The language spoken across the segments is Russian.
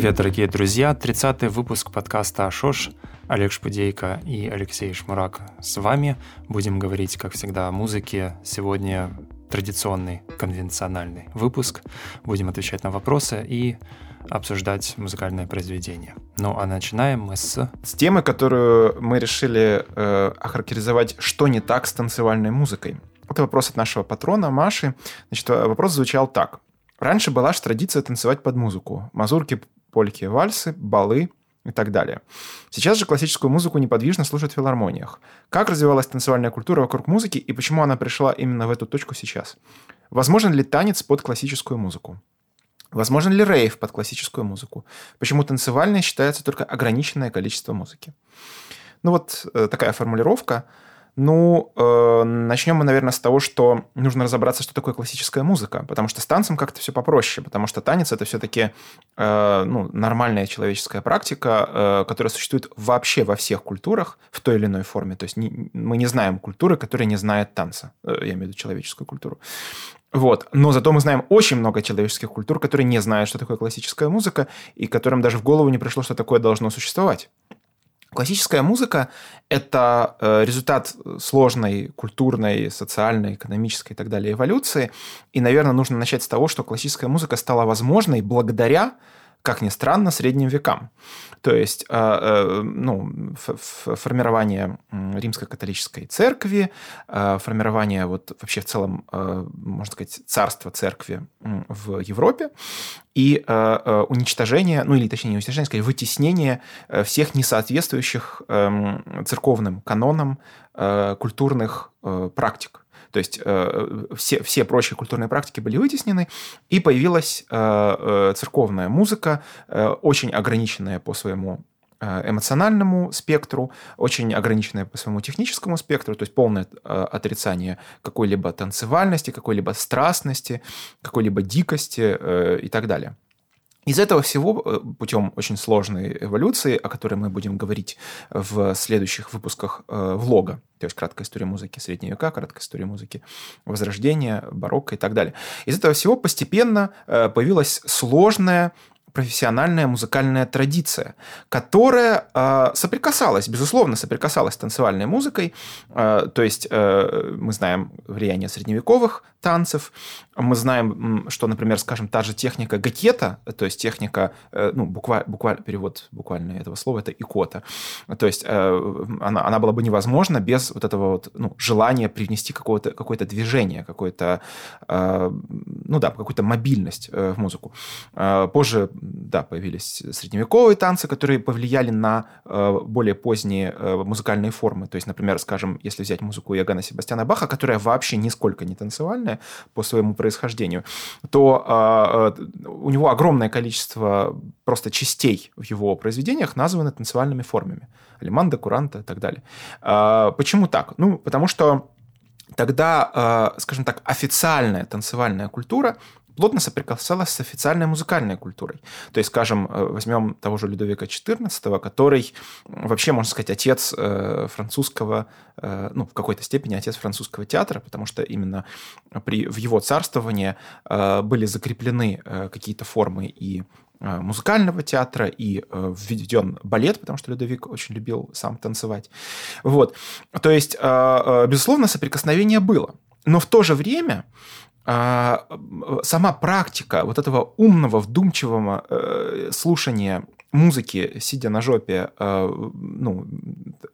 Привет, дорогие друзья! 30-й выпуск подкаста «Ашош». Олег Шпудейко и Алексей Шмурак с вами. Будем говорить, как всегда, о музыке. Сегодня традиционный, конвенциональный выпуск. Будем отвечать на вопросы и обсуждать музыкальное произведение. Ну а начинаем мы с... С темы, которую мы решили э, охарактеризовать, что не так с танцевальной музыкой. Это вопрос от нашего патрона Маши. Значит, вопрос звучал так. Раньше была же традиция танцевать под музыку. Мазурки, польки, вальсы, балы и так далее. Сейчас же классическую музыку неподвижно слушают в филармониях. Как развивалась танцевальная культура вокруг музыки и почему она пришла именно в эту точку сейчас? Возможен ли танец под классическую музыку? Возможен ли рейв под классическую музыку? Почему танцевальной считается только ограниченное количество музыки? Ну вот э, такая формулировка – ну, э, начнем мы, наверное, с того, что нужно разобраться, что такое классическая музыка, потому что с танцем как-то все попроще, потому что танец это все-таки э, ну, нормальная человеческая практика, э, которая существует вообще во всех культурах в той или иной форме. То есть не, мы не знаем культуры, которая не знает танца. Э, я имею в виду человеческую культуру. Вот. Но зато мы знаем очень много человеческих культур, которые не знают, что такое классическая музыка, и которым даже в голову не пришло, что такое должно существовать. Классическая музыка – это э, результат сложной культурной, социальной, экономической и так далее эволюции. И, наверное, нужно начать с того, что классическая музыка стала возможной благодаря как ни странно, средним векам. То есть э, э, ну, формирование римской католической церкви, э, формирование вот вообще в целом, можно сказать, царства церкви в Европе и уничтожение, ну или точнее не уничтожение, скорее вытеснение всех несоответствующих эм, церковным канонам культурных практик. То есть э, все, все прочие культурные практики были вытеснены, и появилась э, э, церковная музыка, очень ограниченная по своему эмоциональному спектру, очень ограниченная по своему техническому спектру, то есть полное отрицание какой-либо танцевальности, какой-либо страстности, какой-либо дикости и так далее. Из этого всего, э, путем очень сложной эволюции, о которой мы будем говорить в следующих выпусках э, влога, то есть краткая история музыки среднего века, краткая история музыки возрождения, барокко и так далее. Из этого всего постепенно э, появилась сложная профессиональная музыкальная традиция, которая э, соприкасалась, безусловно, соприкасалась с танцевальной музыкой. Э, то есть э, мы знаем влияние средневековых танцев, мы знаем, что, например, скажем, та же техника гакета, то есть техника, э, ну, буквально, буквально перевод буквально этого слова, это икота. То есть э, она, она была бы невозможна без вот этого вот, ну, желания привнести какое-то какое движение, какое-то, э, ну да, какую-то мобильность в музыку. Позже да, появились средневековые танцы, которые повлияли на более поздние музыкальные формы. То есть, например, скажем, если взять музыку Иоганна Себастьяна Баха, которая вообще нисколько не танцевальная по своему происхождению, то э, у него огромное количество просто частей в его произведениях названы танцевальными формами. Алиманда, куранта и так далее. Почему так? Ну, потому что тогда, скажем так, официальная танцевальная культура плотно соприкасалась с официальной музыкальной культурой. То есть, скажем, э, возьмем того же Людовика XIV, который вообще, можно сказать, отец э, французского, э, ну, в какой-то степени отец французского театра, потому что именно при, в его царствовании были закреплены какие-то формы и музыкального театра и введен балет, потому что Людовик очень любил сам танцевать. Вот. То есть, безусловно, соприкосновение было. Но в то же время а, сама практика вот этого умного, вдумчивого э, слушания музыки, сидя на жопе, э, ну,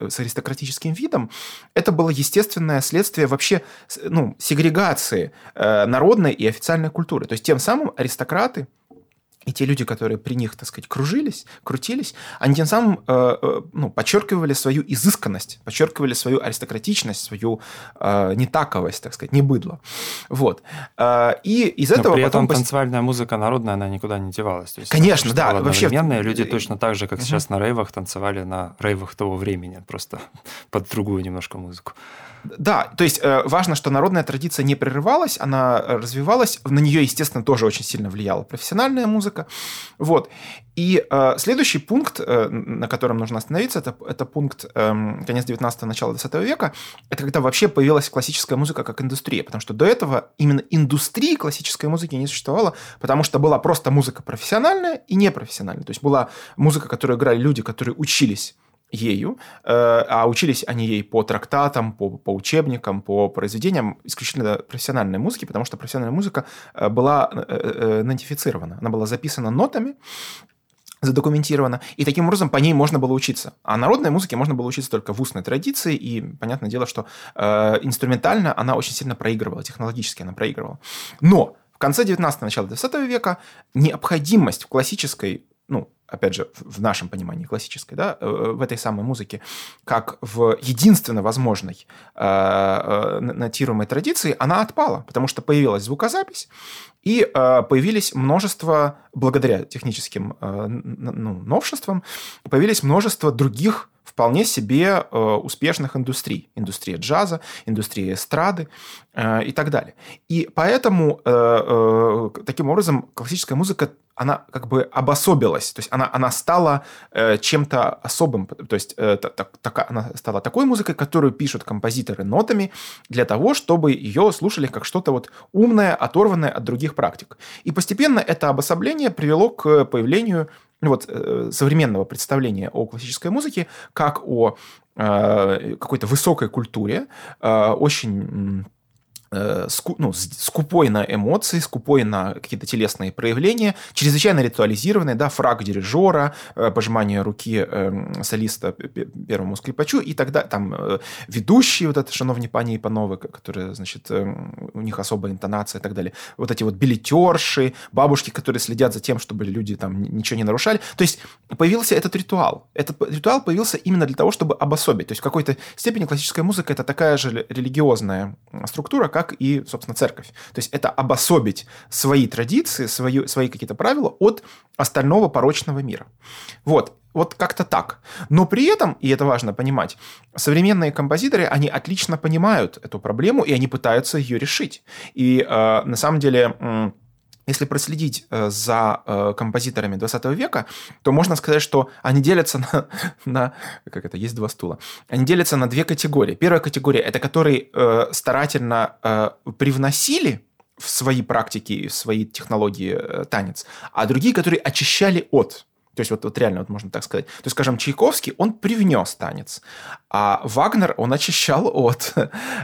с аристократическим видом, это было естественное следствие вообще ну, сегрегации э, народной и официальной культуры. То есть тем самым аристократы и те люди, которые при них, так сказать, кружились, крутились, они тем самым э, э, ну, подчеркивали свою изысканность, подчеркивали свою аристократичность, свою э, нетаковость, так сказать, не быдло. Вот. Э, и из этого Но при потом... этом танцевальная музыка народная, она никуда не девалась. То есть Конечно, да. Вообще... люди точно так же, как угу. сейчас на рейвах, танцевали на рейвах того времени, просто под другую немножко музыку. Да, то есть э, важно, что народная традиция не прерывалась, она развивалась, на нее, естественно, тоже очень сильно влияла профессиональная музыка. Вот. И э, следующий пункт, э, на котором нужно остановиться, это, это пункт э, конец 19-го, начала 20 века, это когда вообще появилась классическая музыка как индустрия, потому что до этого именно индустрии классической музыки не существовало, потому что была просто музыка профессиональная и непрофессиональная. То есть была музыка, которую играли люди, которые учились ею, э, а учились они ей по трактатам, по, по учебникам, по произведениям исключительно профессиональной музыки, потому что профессиональная музыка э, была э, нотифицирована, она была записана нотами, задокументирована, и таким образом по ней можно было учиться. А народной музыке можно было учиться только в устной традиции, и понятное дело, что инструментально она очень сильно проигрывала, технологически она проигрывала. Но в конце 19 начала 20 века необходимость в классической ну, опять же, в нашем понимании классической, да, э, в этой самой музыке, как в единственно возможной э, э, нотируемой традиции, она отпала, потому что появилась звукозапись, и э, появились множество, благодаря техническим э, ну, новшествам, появились множество других вполне себе э, успешных индустрий. Индустрия джаза, индустрия эстрады э, и так далее. И поэтому э, таким образом классическая музыка она как бы обособилась, то есть она, она стала э, чем-то особым, то есть э, так, так, она стала такой музыкой, которую пишут композиторы нотами для того, чтобы ее слушали как что-то вот умное, оторванное от других практик. И постепенно это обособление привело к появлению вот, э, современного представления о классической музыке как о э, какой-то высокой культуре, э, очень ску, ну, скупой на эмоции, скупой на какие-то телесные проявления, чрезвычайно ритуализированный, да, фраг дирижера, э, пожимание руки э, солиста первому скрипачу, и тогда там э, ведущие, вот это шановни пани и пановы, которые, значит, э, у них особая интонация и так далее, вот эти вот билетерши, бабушки, которые следят за тем, чтобы люди там ничего не нарушали. То есть появился этот ритуал. Этот ритуал появился именно для того, чтобы обособить. То есть в какой-то степени классическая музыка это такая же религиозная структура, как и, собственно, церковь. То есть это обособить свои традиции, свои, свои какие-то правила от остального порочного мира. Вот. Вот как-то так. Но при этом, и это важно понимать, современные композиторы, они отлично понимают эту проблему, и они пытаются ее решить. И э, на самом деле... Э, если проследить э, за э, композиторами 20 века, то можно сказать, что они делятся на, на... Как это? Есть два стула. Они делятся на две категории. Первая категория – это которые э, старательно привносили в свои практики, в свои технологии танец, а другие, которые очищали от. То есть вот, вот реально вот можно так сказать. То есть, скажем, Чайковский, он привнес танец, а Вагнер, он очищал от.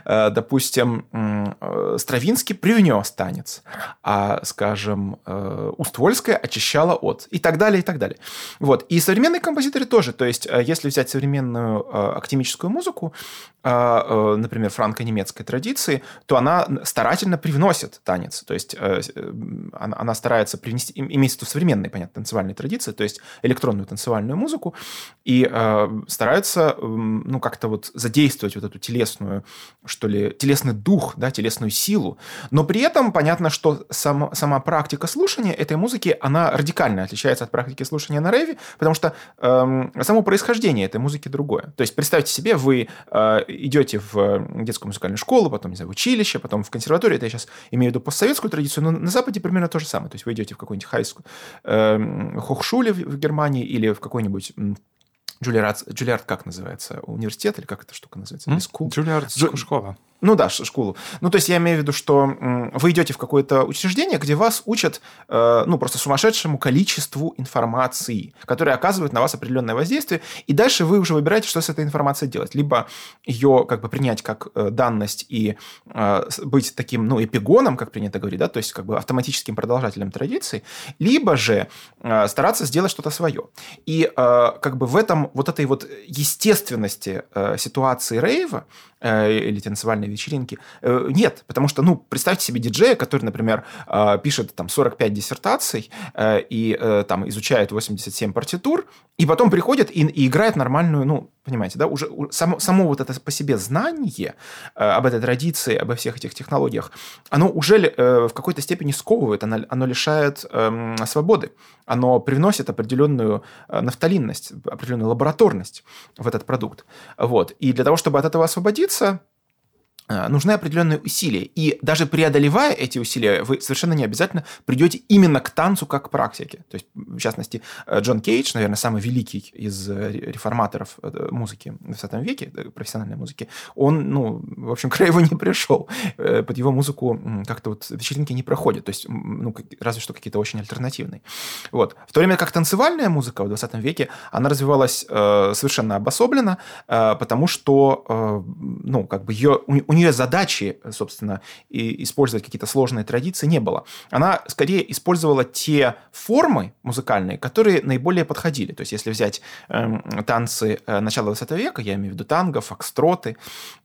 Э, допустим, э, Стравинский привнес танец, а, скажем, э, Уствольская очищала от. И так далее, и так далее. Вот. И современные композиторы тоже. То есть, если взять современную академическую музыку, например, франко-немецкой традиции, то она старательно привносит танец. То есть, она старается привнести, имеется в виду современные, понятно, танцевальные традиции, то есть электронную танцевальную музыку и э, стараются, э, ну, как-то вот задействовать вот эту телесную, что ли, телесный дух, да, телесную силу. Но при этом понятно, что сам, сама практика слушания этой музыки, она радикально отличается от практики слушания на рейве, потому что э, само происхождение этой музыки другое. То есть представьте себе, вы э, идете в детскую музыкальную школу, потом, не знаю, в училище, потом в консерваторию, это я сейчас имею в виду постсоветскую традицию, но на Западе примерно то же самое. То есть вы идете в какой-нибудь хайскую э, хохшуле в Германии или в какой-нибудь Джулиард, Джулиард как называется? Университет или как эта штука называется? Mm? Джулиард Джу... школа. Ну да, школу. Ну, то есть я имею в виду, что вы идете в какое-то учреждение, где вас учат, э, ну, просто сумасшедшему количеству информации, которая оказывает на вас определенное воздействие, и дальше вы уже выбираете, что с этой информацией делать. Либо ее как бы принять как э, данность и э, быть таким, ну, эпигоном, как принято говорить, да, то есть как бы автоматическим продолжателем традиции, либо же стараться сделать что-то свое. И как бы в этом, вот этой вот естественности ситуации рейва, или танцевальной вечеринки. Э, нет, потому что, ну, представьте себе диджея, который, например, э, пишет там 45 диссертаций и там изучает 87 партитур, и потом приходит и, и играет нормальную, ну, понимаете, да, уже само, само вот это по себе знание об этой традиции, обо всех этих технологиях, оно уже в какой-то степени сковывает, оно, оно лишает эм, свободы, оно привносит определенную нафталинность, определенную лабораторность в этот продукт. Вот. И для того, чтобы от этого освободиться, Э, нужны определенные усилия. И даже преодолевая эти усилия, вы совершенно не обязательно придете именно к танцу как к практике. То есть, в частности, э, Джон Кейдж, наверное, самый великий из э, реформаторов музыки в 20 веке, профессиональной музыки, он, ну, в общем, к его не пришел. Под его музыку как-то вот вечеринки не проходят. То есть, ну, разве что какие-то очень альтернативные. Вот. В то время как танцевальная музыка в 20 веке, она развивалась э, совершенно обособленно, э, потому что, э, ну, как бы ее, у, у нее задачи, собственно, и использовать какие-то сложные традиции не было. Она скорее использовала те формы музыкальные, которые наиболее подходили. То есть, если взять э, танцы э, начала 20 века, я имею в виду танго, фокстроты,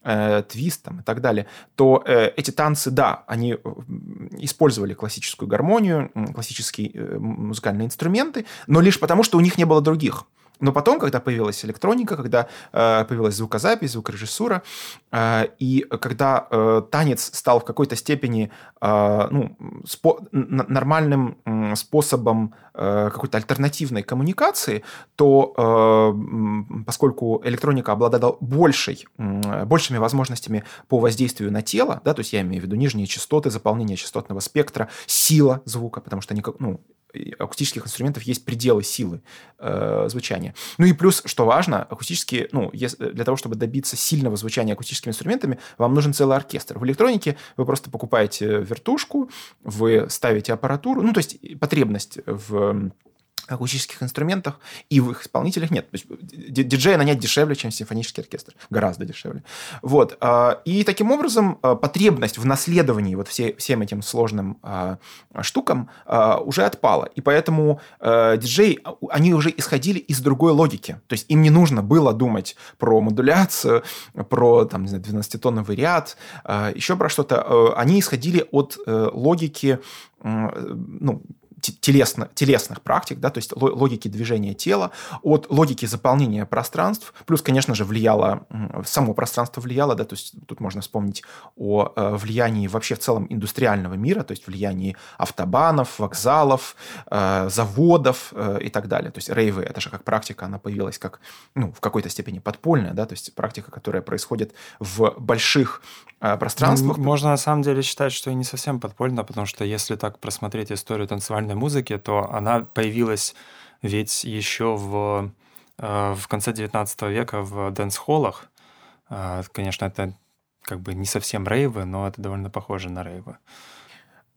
э, твист там, и так далее, то э, эти танцы, да, они э, использовали классическую гармонию, классические э, музыкальные инструменты, но лишь потому, что у них не было других. Но потом, когда появилась электроника, когда э, появилась звукозапись, звукорежиссура, э, и когда э, танец стал в какой-то степени э, ну, спо- нормальным э, способом э, какой-то альтернативной коммуникации, то э, поскольку электроника обладала большей, э, большими возможностями по воздействию на тело, да, то есть я имею в виду нижние частоты, заполнение частотного спектра, сила звука, потому что они, ну, акустических инструментов есть пределы силы э, звучания. Ну и плюс, что важно, акустические, ну, для того, чтобы добиться сильного звучания акустическими инструментами, вам нужен целый оркестр. В электронике вы просто покупаете вертушку, вы ставите аппаратуру, ну, то есть потребность в акустических инструментах, и в их исполнителях нет. То есть диджея нанять дешевле, чем симфонический оркестр. Гораздо дешевле. Вот. А, и таким образом а, потребность в наследовании вот все, всем этим сложным а, штукам уже отпала. И поэтому диджеи, они уже исходили из другой логики. То есть им не нужно было думать про модуляцию, про, там, не знаю, 12-тонновый ряд, еще про что-то. Они исходили от э, логики ну, телесно, телесных практик, да, то есть логики движения тела, от логики заполнения пространств, плюс, конечно же, влияло, само пространство влияло, да, то есть тут можно вспомнить о э, влиянии вообще в целом индустриального мира, то есть влиянии автобанов, вокзалов, э, заводов э, и так далее. То есть рейвы, это же как практика, она появилась как, ну, в какой-то степени подпольная, да, то есть практика, которая происходит в больших пространствах. Ну, можно на самом деле считать, что и не совсем подпольно, потому что если так просмотреть историю танцевальной музыки, то она появилась ведь еще в, э, в конце 19 века в дэнс-холлах. Э, конечно, это как бы не совсем рейвы, но это довольно похоже на рейвы.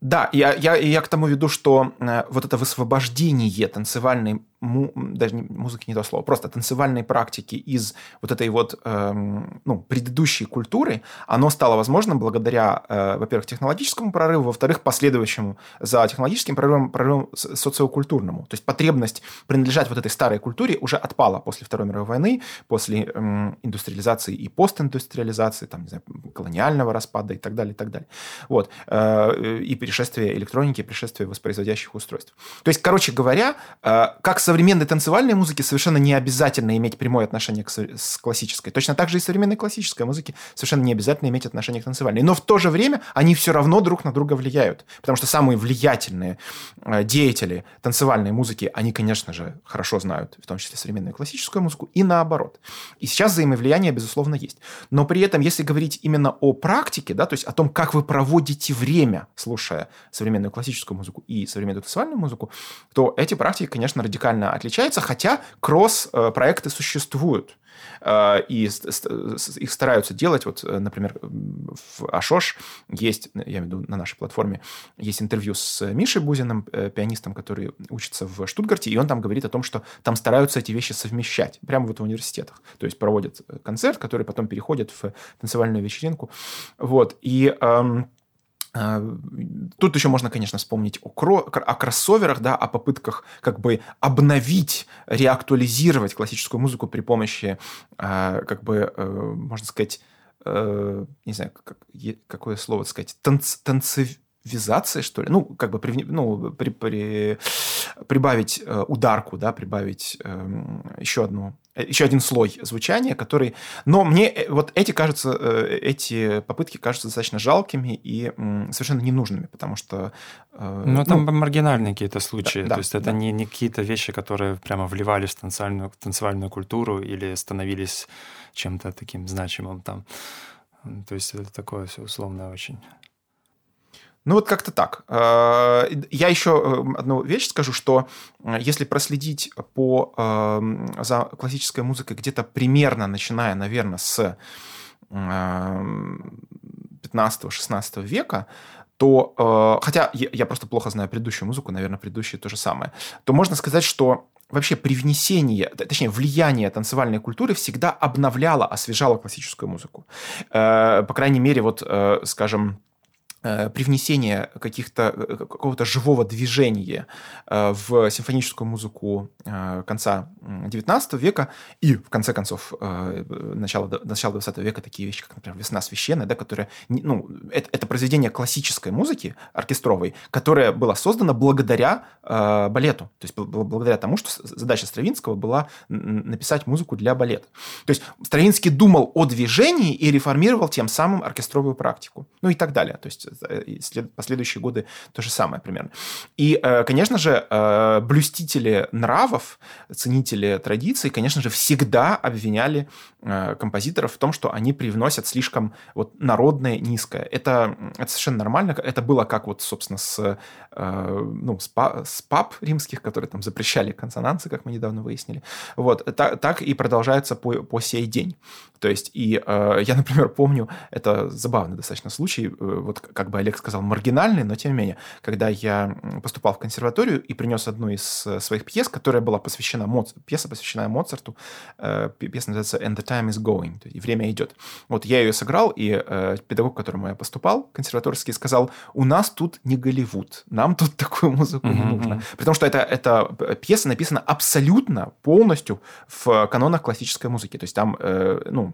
Да, я, я, я к тому веду, что э, вот это высвобождение танцевальной му, даже не, музыки не то слово, просто танцевальной практики из вот этой вот эм, ну, предыдущей культуры, оно стало возможным благодаря, э, во-первых, технологическому прорыву, во-вторых, последующему за технологическим прорывом, прорывом социокультурному. То есть потребность принадлежать вот этой старой культуре уже отпала после Второй мировой войны, после эм, индустриализации и постиндустриализации, там, не знаю, колониального распада и так далее, и так далее. Вот. Э, и перешествие электроники, перешествие воспроизводящих устройств. То есть, короче говоря, э, как современной танцевальной музыке совершенно не обязательно иметь прямое отношение к, с классической. Точно так же и современной классической музыке совершенно не обязательно иметь отношение к танцевальной. Но в то же время они все равно друг на друга влияют. Потому что самые влиятельные э, деятели танцевальной музыки, они, конечно же, хорошо знают, в том числе современную классическую музыку, и наоборот. И сейчас взаимовлияние, безусловно, есть. Но при этом, если говорить именно о практике, да, то есть о том, как вы проводите время, слушая современную классическую музыку и современную танцевальную музыку, то эти практики, конечно, радикально сильно отличается, хотя кросс-проекты существуют. Э, и их стараются делать. Вот, э, например, в Ашош есть, я имею в виду на нашей платформе, есть интервью с Мишей Бузиным, э, пианистом, который учится в Штутгарте, и он там говорит о том, что там стараются эти вещи совмещать прямо вот в университетах. То есть проводят концерт, который потом переходит в танцевальную вечеринку. Вот. И эм, тут еще можно, конечно, вспомнить о, кро- о кроссоверах, да, о попытках как бы обновить, реактуализировать классическую музыку при помощи, а, как бы, э, можно сказать, э, не знаю, как, какое слово сказать, танц, танцевизация, что ли, ну, как бы, при, ну, при, при, прибавить э, ударку, да, прибавить эм, еще одну еще один слой звучания, который... Но мне э, вот эти, кажутся, э, эти попытки кажутся достаточно жалкими и совершенно ненужными, потому что... Ну, там ну, маргинальные какие-то случаи. Да, То есть это да. не, не какие-то вещи, которые прямо вливались в танцевальную, танцевальную культуру или становились чем-то таким значимым там. То есть это такое все условное очень. Ну вот как-то так. Э, я еще э, одну вещь скажу, что э, если проследить по, за классической музыкой где-то примерно, начиная, наверное, с 15-16 века, то, хотя я просто плохо знаю предыдущую музыку, наверное, предыдущие то же самое, то можно сказать, что вообще привнесение, точнее, влияние танцевальной культуры всегда обновляло, освежало классическую музыку. По крайней мере, вот, скажем, Э, привнесение каких-то, э, какого-то живого движения э, в симфоническую музыку конца XIX века и, в конце концов, начала, начала XX века такие вещи, как, например, «Весна священная», да, которая, ну, это, это произведение классической музыки, оркестровой, которое было создано благодаря балету, то есть благодаря тому, что задача Стравинского была написать музыку для балета. То есть Стравинский думал о движении и реформировал тем самым оркестровую практику, ну и так далее. То есть Э, последующие годы то же самое примерно. И, э, конечно же, э, блюстители нравов, ценители традиций, конечно же, всегда обвиняли композиторов в том, что они привносят слишком вот народное, низкое. Это, это совершенно нормально. Это было как вот, собственно, с, ну, с, с пап римских, которые там запрещали консонансы, как мы недавно выяснили. Вот. Так, так и продолжается по, по сей день. То есть, и я, например, помню, это забавный достаточно случай, вот как бы Олег сказал, маргинальный, но тем не менее, когда я поступал в консерваторию и принес одну из э, своих пьес, которая была посвящена Моц... пьеса, посвященная Моцарту, э, пьеса называется «And the time is going», то есть «Время идет». Вот я ее сыграл, и э, педагог, к которому я поступал, консерваторский, сказал, у нас тут не Голливуд, нам тут такую музыку не нужно. Потому что это, эта пьеса написана абсолютно полностью в канонах классической музыки. То есть там, ну,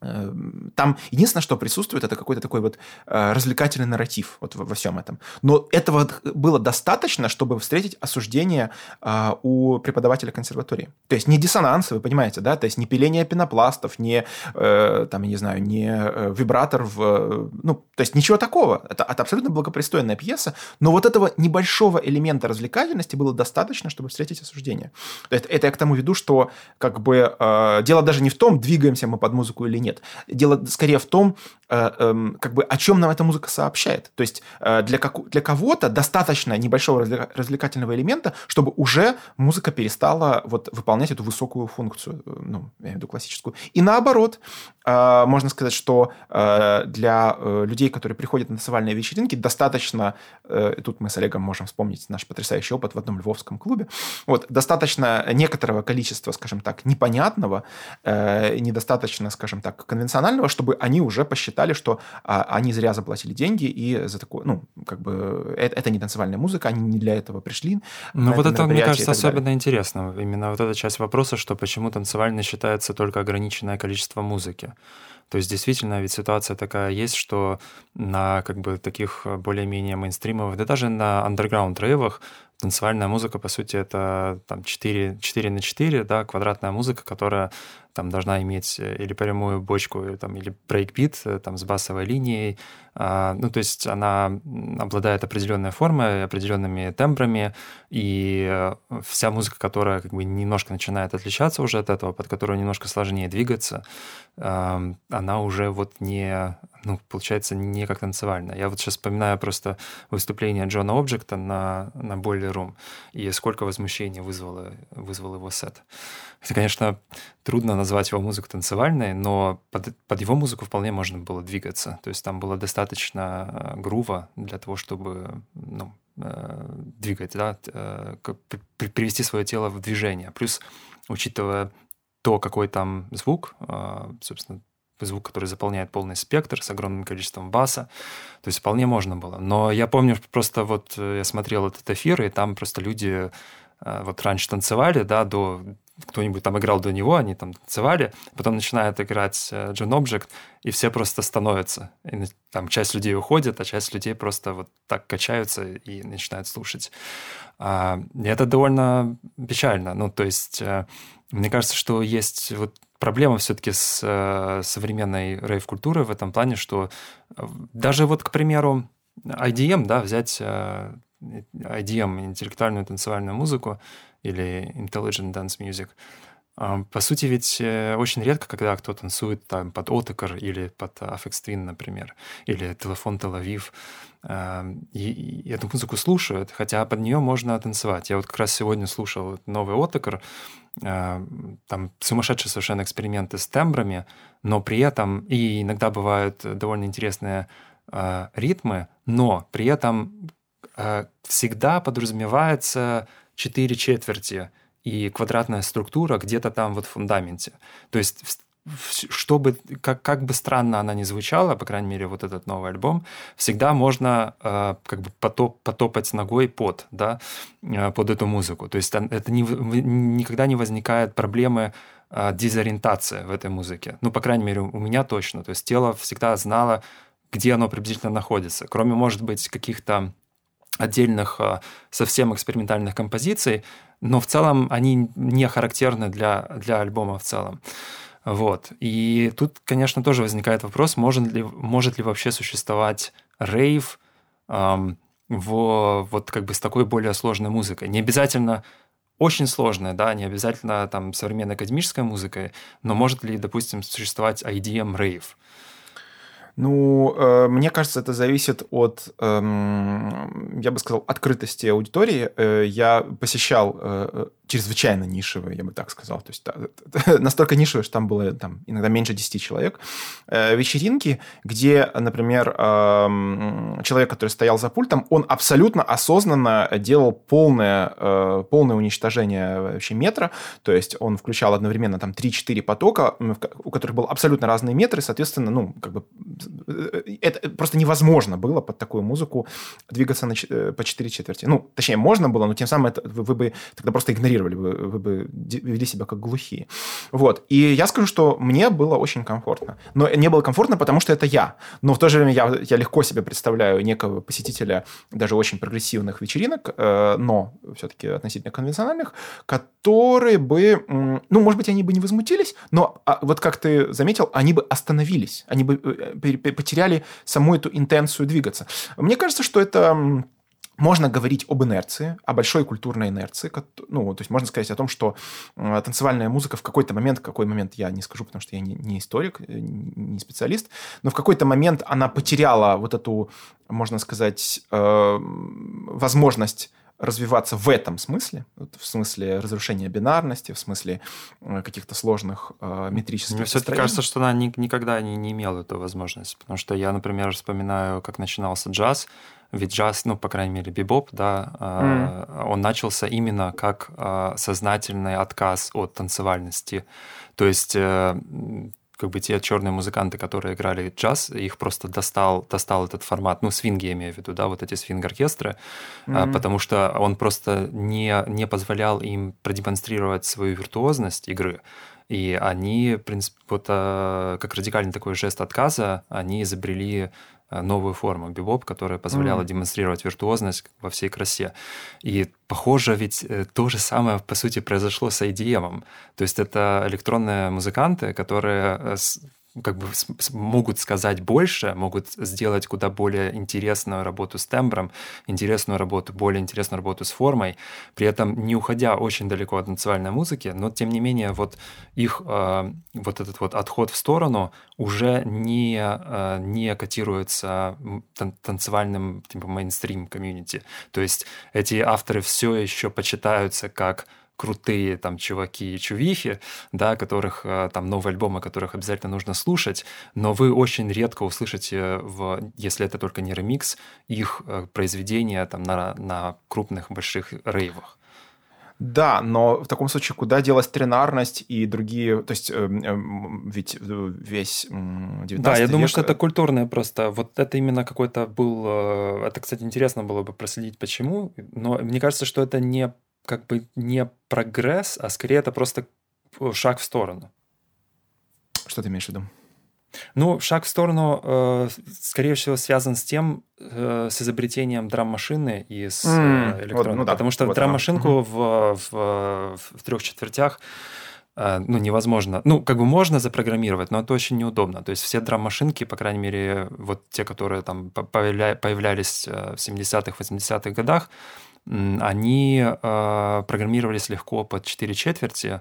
там единственное, что присутствует, это какой-то такой вот э, развлекательный нарратив вот во, всем этом. Но этого было достаточно, чтобы встретить осуждение э, у преподавателя консерватории. То есть не диссонансы, вы понимаете, да? То есть не пиление пенопластов, не, э, там, я не знаю, не вибратор в... Ну, то есть ничего такого. Это, это абсолютно благопристойная пьеса, но вот этого небольшого элемента развлекательности было достаточно, чтобы встретить осуждение. Это, это я к тому веду, что как бы дело даже не в том, двигаемся мы под музыку или нет, нет. Дело скорее в том, как бы о чем нам эта музыка сообщает. То есть э, для, как, для кого-то достаточно небольшого развлекательного элемента, чтобы уже музыка перестала вот выполнять эту высокую функцию, э, ну, я имею в виду классическую. И наоборот, можно сказать, что для людей, которые приходят на танцевальные вечеринки, достаточно, тут мы с Олегом можем вспомнить наш потрясающий опыт в одном львовском клубе, вот, достаточно некоторого количества, скажем так, непонятного, недостаточно, скажем так, конвенционального, чтобы они уже посчитали, что а, они зря заплатили деньги и за такое, ну, как бы это, это не танцевальная музыка, они не для этого пришли. Ну вот это, мне кажется, особенно далее. интересно. Именно вот эта часть вопроса, что почему танцевальный считается только ограниченное количество музыки. То есть действительно ведь ситуация такая есть, что на как бы таких более-менее мейнстримовых, да даже на андерграунд-рейвах танцевальная музыка, по сути, это там 4, 4 на 4, да, квадратная музыка, которая там должна иметь э, или прямую бочку, или, там, или брейкбит э, там, с басовой линией. А, ну, то есть она обладает определенной формой, определенными тембрами, и э, вся музыка, которая как бы немножко начинает отличаться уже от этого, под которую немножко сложнее двигаться, она уже вот не ну, получается, не как танцевальная. Я вот сейчас вспоминаю просто выступление Джона Обжекта на, на Boiler Room, и сколько возмущения вызвало, вызвал его сет. Это, конечно, трудно назвать его музыку танцевальной, но под, под его музыку вполне можно было двигаться. То есть там было достаточно э, грува для того, чтобы ну, э, двигать, да, э, привести свое тело в движение. Плюс, учитывая то, какой там звук, собственно, звук, который заполняет полный спектр с огромным количеством баса. То есть вполне можно было. Но я помню, просто вот я смотрел этот эфир, и там просто люди вот раньше танцевали, да, до кто-нибудь там играл до него, они там танцевали, потом начинает играть э, John Object, и все просто становятся. И там часть людей уходит, а часть людей просто вот так качаются и начинают слушать. А, и это довольно печально. Ну, то есть, мне кажется, что есть вот проблема все-таки с э, современной рейв-культурой в этом плане, что э, даже вот, к примеру, IDM, да, взять э, IDM, интеллектуальную танцевальную музыку или Intelligent Dance Music, По ссути, ведь э, очень редко, когда кто танцует там под Отекар или под Affix Twin, например, или Телефон Тель-Авив, и, эту музыку слушают, хотя под нее можно танцевать. Я вот как раз сегодня слушал новый Отекар, там сумасшедшие совершенно эксперименты с тембрами, но при этом и иногда бывают довольно интересные ритмы, но при этом всегда подразумевается четыре четверти и квадратная структура где-то там вот в фундаменте. То есть чтобы, как, как бы странно она ни звучала, по крайней мере, вот этот новый альбом, всегда можно э, как бы потоп, потопать ногой под, да, э, под эту музыку. То есть это не, никогда не возникает проблемы э, дезориентации в этой музыке. Ну, по крайней мере, у меня точно. То есть тело всегда знало, где оно приблизительно находится. Кроме, может быть, каких-то отдельных э, совсем экспериментальных композиций, но в целом они не характерны для, для альбома в целом. Вот. И тут, конечно, тоже возникает вопрос, может ли, может ли вообще существовать рейв эм, в, вот как бы с такой более сложной музыкой. Не обязательно очень сложная, да, не обязательно там современной академической музыкой, но может ли, допустим, существовать IDM рейв? Ну, э, мне кажется, это зависит от, э, я бы сказал, открытости аудитории. Э, я посещал э, чрезвычайно нишевые, я бы так сказал. То есть да, настолько нишевые, что там было там, иногда меньше 10 человек. Э, вечеринки, где, например, э, человек, который стоял за пультом, он абсолютно осознанно делал полное, э, полное уничтожение вообще метра. То есть он включал одновременно там 3-4 потока, у которых был абсолютно разные метры. Соответственно, ну, как бы э, это просто невозможно было под такую музыку двигаться на, э, по 4 четверти. Ну, точнее, можно было, но тем самым это, вы, вы бы тогда просто игнорировали, вы, вы бы вели себя как глухие. Вот. И я скажу, что мне было очень комфортно. Но не было комфортно, потому что это я. Но в то же время я, я легко себе представляю некого посетителя даже очень прогрессивных вечеринок, э, но все-таки относительно конвенциональных, которые бы, ну, может быть, они бы не возмутились, но а, вот как ты заметил, они бы остановились, они бы э, потеряли саму эту интенцию двигаться. Мне кажется, что это можно говорить об инерции, о большой культурной инерции. Ну, то есть можно сказать о том, что танцевальная музыка в какой-то момент, какой момент я не скажу, потому что я не, не историк, э, не специалист, но в какой-то момент она потеряла вот эту, можно сказать, э, возможность развиваться в этом смысле, в смысле разрушения бинарности, в смысле каких-то сложных э, метрических Мне все-таки кажется, что она ни, никогда не, не имела эту возможность, потому что я, например, вспоминаю, как начинался джаз, ведь джаз, ну, по крайней мере, бибоп, да, mm. он начался именно как а, сознательный отказ от танцевальности. То есть э, как бы те черные музыканты, которые играли джаз, их просто достал, достал этот формат, ну, свинги я имею в виду, да, вот эти свинг-оркестры, mm-hmm. потому что он просто не, не позволял им продемонстрировать свою виртуозность игры. И они, в принципе, вот как радикальный такой жест отказа, они изобрели новую форму бибоп, которая позволяла mm. демонстрировать виртуозность во всей красе. И похоже, ведь э, то же самое, по сути, произошло с IDM. То есть это электронные музыканты, которые э, как бы могут сказать больше, могут сделать куда более интересную работу с тембром, интересную работу, более интересную работу с формой, при этом не уходя очень далеко от танцевальной музыки, но тем не менее вот их э, вот этот вот отход в сторону уже не, э, не котируется тан танцевальным типа мейнстрим комьюнити. То есть эти авторы все еще почитаются как крутые там чуваки и чувихи, да, которых э, там новые альбомы, которых обязательно нужно слушать, но вы очень редко услышите, в, если это только не ремикс, их э, произведения там на, на крупных больших рейвах. Да, но в таком случае куда делась тренарность и другие, то есть э, э, ведь весь 19 Да, я век... думаю, что это культурное просто. Вот это именно какой-то был... Э, это, кстати, интересно было бы проследить, почему, но мне кажется, что это не как бы не прогресс, а скорее это просто шаг в сторону. Что ты имеешь в виду? Ну, шаг в сторону, э, скорее всего, связан с тем, э, с изобретением драм-машины и с mm, электронной. Вот, ну, да, Потому что вот драм-машинку mm в, в, в трех четвертях э, ну, невозможно. Ну, как бы можно запрограммировать, но это очень неудобно. То есть все драм-машинки, по крайней мере, вот те, которые там появлялись в 70-х, 80-х годах, они э, программировались легко под 4 четверти,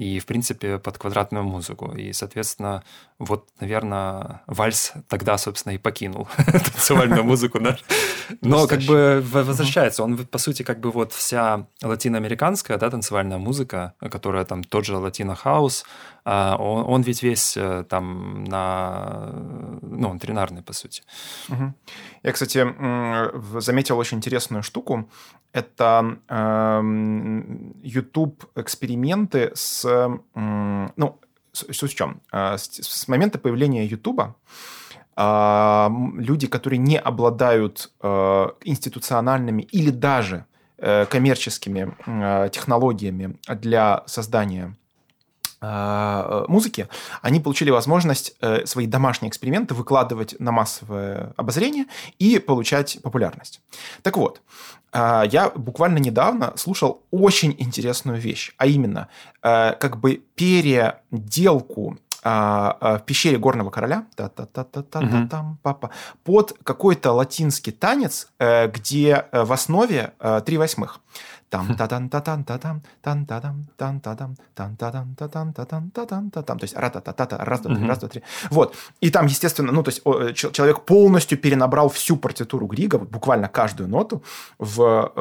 и, в принципе, под квадратную музыку. И, соответственно, вот, наверное, вальс тогда, собственно, и покинул танцевальную музыку. Но как бы возвращается. Он, по сути, как бы вот вся латиноамериканская да, танцевальная музыка, которая там тот же латино-хаус, он, он ведь весь э, там на... Ну, он тринарный, по сути. Я, кстати, заметил очень интересную штуку. Это эм, YouTube-эксперименты с... Ну, суть в чем? Э, с момента появления YouTube а, люди, которые не обладают э, институциональными или даже коммерческими технологиями для создания э, музыки, они получили возможность э, свои домашние эксперименты выкладывать на массовое обозрение и получать популярность. Так вот, я буквально недавно слушал очень интересную вещь, а именно э, как бы переделку а, в пещере горного короля под какой-то латинский танец, где в основе три восьмых там та тан та тан та там тан та там тан та там тан та там та там та там та там та там то есть ра та та та та раз два три раз два три. Вот. И там естественно ну то есть человек полностью перенабрал всю партитуру Грига буквально каждую ноту в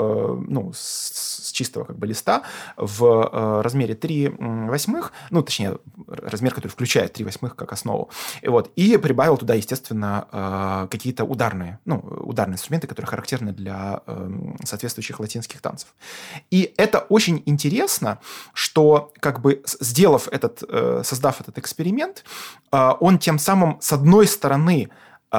ну с чистого как бы листа в размере 3 восьмых ну точнее размер который включает 3 восьмых как основу. И вот. И прибавил туда естественно какие-то ударные ну ударные инструменты которые характерны для соответствующих латинских танцев и это очень интересно, что как бы сделав этот, э, создав этот эксперимент, э, он тем самым с одной стороны э,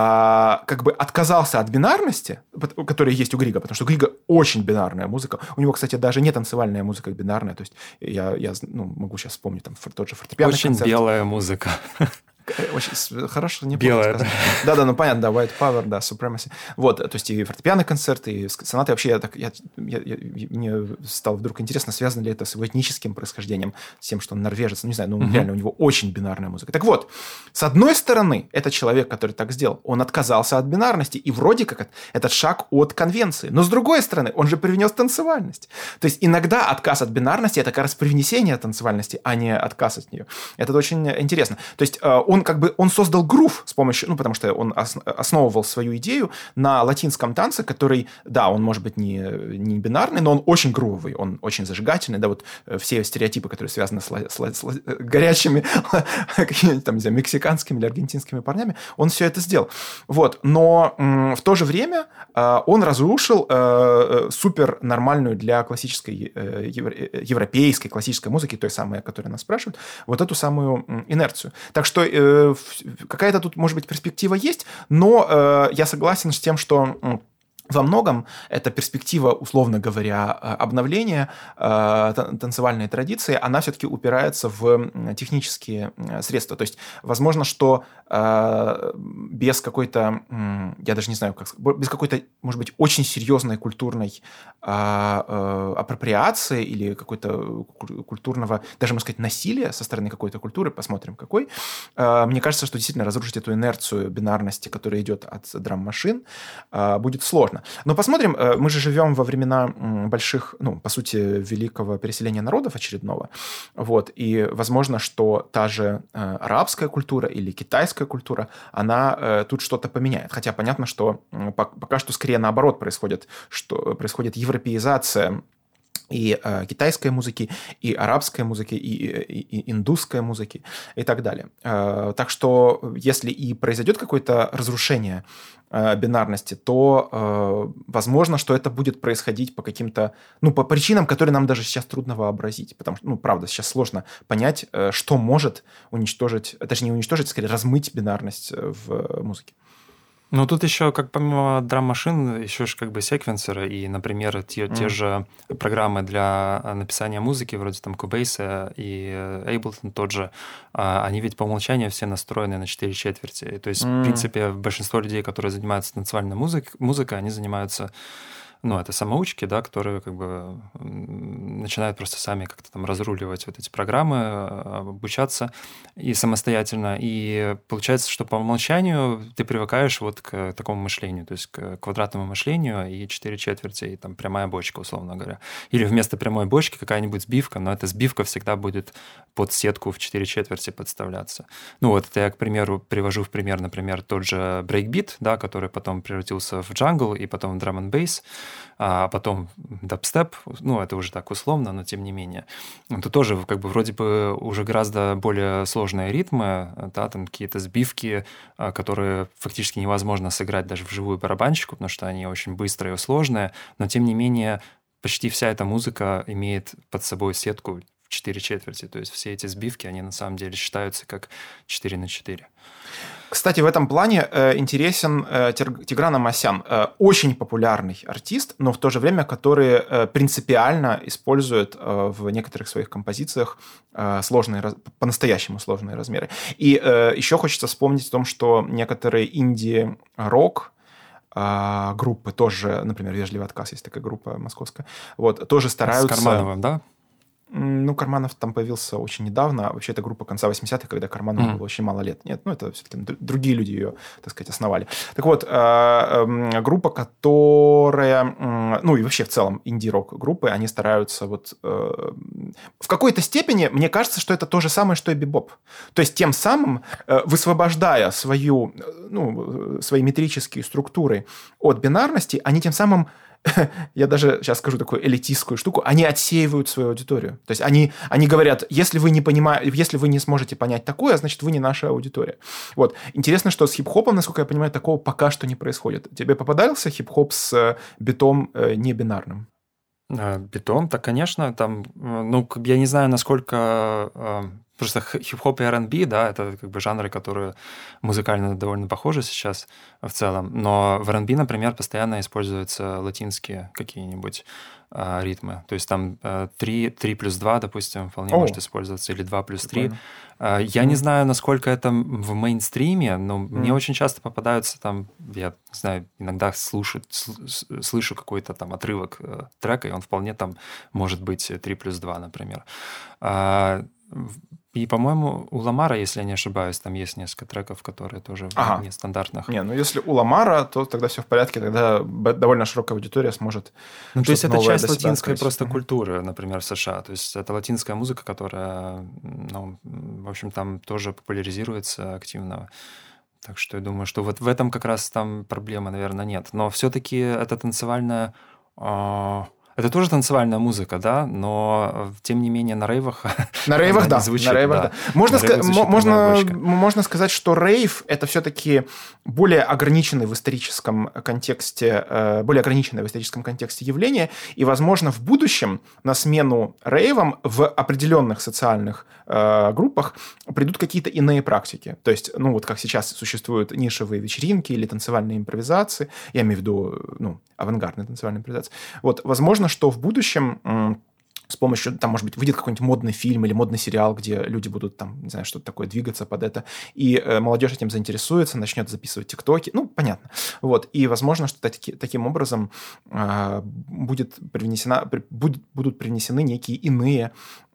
как бы отказался от бинарности, которая есть у Грига, потому что Грига очень бинарная музыка. У него, кстати, даже не танцевальная музыка бинарная. То есть я, я ну, могу сейчас вспомнить там тот же фортепиано. Очень концерт. белая музыка. Очень хорошо, не Белая, да? Да, да, ну понятно, да, White Power, да, Supremacy. Вот, то есть и фортепианный концерт, и сонаты вообще, я так, я, я, я, мне стало вдруг интересно, связано ли это с его этническим происхождением, с тем, что он норвежец, ну не знаю, ну угу. реально у него очень бинарная музыка. Так вот, с одной стороны, этот человек, который так сделал, он отказался от бинарности, и вроде как этот шаг от конвенции. Но с другой стороны, он же привнес танцевальность. То есть иногда отказ от бинарности – это как раз привнесение танцевальности, а не отказ от нее. Это очень интересно. То есть э, он как бы он создал грув с помощью, ну, потому что он основывал свою идею на латинском танце, который, да, он может быть не, не бинарный, но он очень грувовый, он очень зажигательный, да, вот э, все стереотипы, которые связаны с, с, с, с горячими, какими-нибудь там, не знаю, мексиканскими или аргентинскими парнями, он все это сделал. Вот, но в то же время э, он разрушил э, э супер нормальную для классической, э, европейской классической музыки, той самой, о которой нас спрашивают, вот эту самую инерцию. Так что э, какая-то тут, может быть, перспектива есть, но э, я согласен с тем, что во многом эта перспектива, условно говоря, э, обновления э, танцевальной традиции, она все-таки упирается в технические средства. То есть, возможно, что э, без какой-то, я даже не знаю, как без какой-то, может быть, очень серьезной культурной апроприации или какой-то культурного, даже, можно сказать, насилия со стороны какой-то культуры, посмотрим какой, мне кажется, что действительно разрушить эту инерцию бинарности, которая идет от драм-машин, будет сложно. Но посмотрим, э, мы же живем во времена больших, ну, по сути, великого переселения народов очередного. Вот, и возможно, что та же э, арабская культура или китайская культура, она э, тут что-то поменяет. Хотя понятно, что пока что скорее наоборот происходит, что происходит европеизация и э, китайской музыки, и арабской музыки, и, и, и индусской музыки, и так далее. Э, так что, если и произойдет какое-то разрушение э, бинарности, то э, возможно, что это будет происходить по каким-то, ну, по причинам, которые нам даже сейчас трудно вообразить. Потому что, ну, правда, сейчас сложно понять, э, что может уничтожить, даже не уничтожить, скорее размыть бинарность э, в музыке. Ну, тут еще, как помимо драм-машин, еще же как бы секвенсеры и, например, те, mm. те же программы для написания музыки, вроде там Cubase и Ableton тот же, а, они ведь по умолчанию все настроены на 4 четверти. То есть, mm. в принципе, большинство людей, которые занимаются танцевальной музыкой, музыкой они занимаются ну, это самоучки, да, которые как бы начинают просто сами как-то там разруливать вот эти программы, а, обучаться и самостоятельно. И получается, что по умолчанию ты привыкаешь вот к такому мышлению, то есть к квадратному мышлению и 4 четверти, и там прямая бочка, условно говоря. Или вместо прямой бочки какая-нибудь сбивка, но эта сбивка всегда будет под сетку в 4 четверти подставляться. Ну вот это я, к примеру, привожу в пример, например, тот же брейкбит, да, который потом превратился в джангл и потом в драм н бейс, а потом дабстеп, ну это уже так условно, но тем не менее. Это тоже как бы вроде бы уже гораздо более сложные ритмы, да, там какие-то сбивки, а, которые фактически невозможно сыграть даже вживую барабанщику, потому что они очень быстрые и сложные, но тем не менее почти вся эта музыка имеет под собой сетку 4 четверти. То есть все эти сбивки, они на самом деле считаются как 4 на 4. Кстати, в этом плане э, интересен э, Тигран Амасян. Э, очень популярный артист, но в то же время который э, принципиально использует э, в некоторых своих композициях э, сложные, по-настоящему сложные размеры. И э, еще хочется вспомнить о том, что некоторые инди-рок, э, группы тоже, например, «Вежливый отказ», есть такая группа московская, вот, тоже стараются... С Кармановым, да? Ну, Карманов там появился очень недавно. А вообще, это группа конца 80-х, когда Карманову mm. было очень мало лет. Нет, ну, это все-таки другие люди ее, так сказать, основали. Так вот, э, эм, группа, которая... Ну, и вообще, в целом, инди-рок группы, они стараются вот... Э, в какой-то степени, мне кажется, что это то же самое, что и бибоп. То есть, тем самым, э, высвобождая свою, ну, свои метрические структуры от бинарности, они тем самым я даже сейчас скажу такую элитистскую штуку, они отсеивают свою аудиторию. То есть они, они говорят, если вы не понимаете, если вы не сможете понять такое, значит, вы не наша аудитория. Вот. Интересно, что с хип-хопом, насколько я понимаю, такого пока что не происходит. Тебе попадался хип-хоп с э, битом э, не бинарным? А, битом, так, конечно, там, э, ну, я не знаю, насколько Просто хип-хоп и R&B, да, это как бы жанры, которые музыкально довольно похожи сейчас в целом. Но в R&B, например, постоянно используются латинские какие-нибудь а, ритмы. То есть там а, 3, 3 плюс 2, допустим, вполне О. может использоваться, или 2 плюс 3. А, я mm. не знаю, насколько это в мейнстриме, но mm. мне очень часто попадаются там, я не знаю, иногда слушаю, слышу какой-то там отрывок э, трека, и он вполне там может быть 3 плюс 2, например. А, и, по-моему, у Ламара, если я не ошибаюсь, там есть несколько треков, которые тоже ага. нестандартных. Не, ну если у Ламара, то тогда все в порядке, тогда довольно широкая аудитория сможет. Ну, то есть это часть латинской просто mm-hmm. культуры, например, в США. То есть это латинская музыка, которая, ну, в общем, там тоже популяризируется активно. Так что я думаю, что вот в этом как раз там проблемы, наверное, нет. Но все-таки это танцевальная а, это тоже танцевальная музыка, да, но э, тем не менее на рейвах... На рейвах, да. Звучит, на рейвах, да. да. Можно, на звучит можно, можно сказать, что рейв – это все-таки более ограниченный в историческом контексте, э, более ограниченное в историческом контексте явление, и, возможно, в будущем на смену рейвам в определенных социальных э, группах придут какие-то иные практики. То есть, ну, вот как сейчас существуют нишевые вечеринки или танцевальные импровизации, я имею в виду, ну, авангардные танцевальные импровизации. Вот, возможно, что в будущем с помощью, там, может быть, выйдет какой-нибудь модный фильм или модный сериал, где люди будут там, не знаю, что-то такое двигаться под это, и э, молодежь этим заинтересуется, начнет записывать тиктоки, ну, понятно. Вот, и, возможно, что таки, таким образом э, будет привнесена, будет, будут привнесены некие иные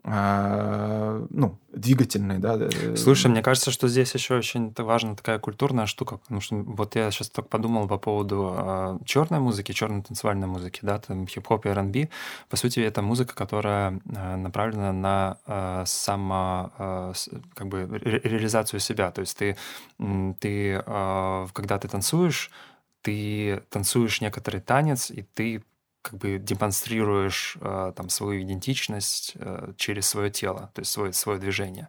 ну, двигательный, да. Э, Слушай, мне кажется, что здесь еще очень важна такая культурная штука, потому что вот я сейчас только подумал по поводу э, черной музыки, черной танцевальной музыки, да, там хип-хоп и R&B. По сути, это музыка, которая э, направлена на само, как бы ре- реализацию себя. То есть ты, ты когда ты танцуешь, ты танцуешь некоторый танец, и ты как бы демонстрируешь э, там свою идентичность э, через свое тело, то есть свое, свое движение.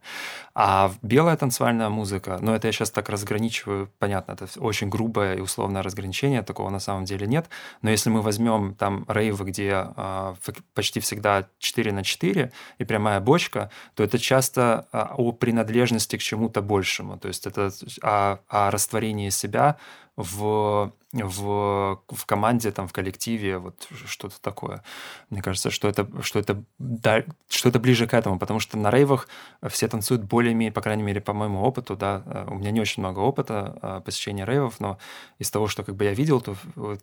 А белая танцевальная музыка, ну это я сейчас так разграничиваю, понятно, это очень грубое и условное разграничение, такого на самом деле нет, но если мы возьмем там рейвы, где э, почти всегда 4 на 4 и прямая бочка, то это часто о принадлежности к чему-то большему, то есть это о, о растворении себя в, в, в команде, там, в коллективе, вот что-то такое. Мне кажется, что это, что, это, да, что это ближе к этому, потому что на рейвах все танцуют более-менее, по крайней мере, по моему опыту, да, э, у меня не очень много опыта э, посещения рейвов, но из того, что как бы я видел, то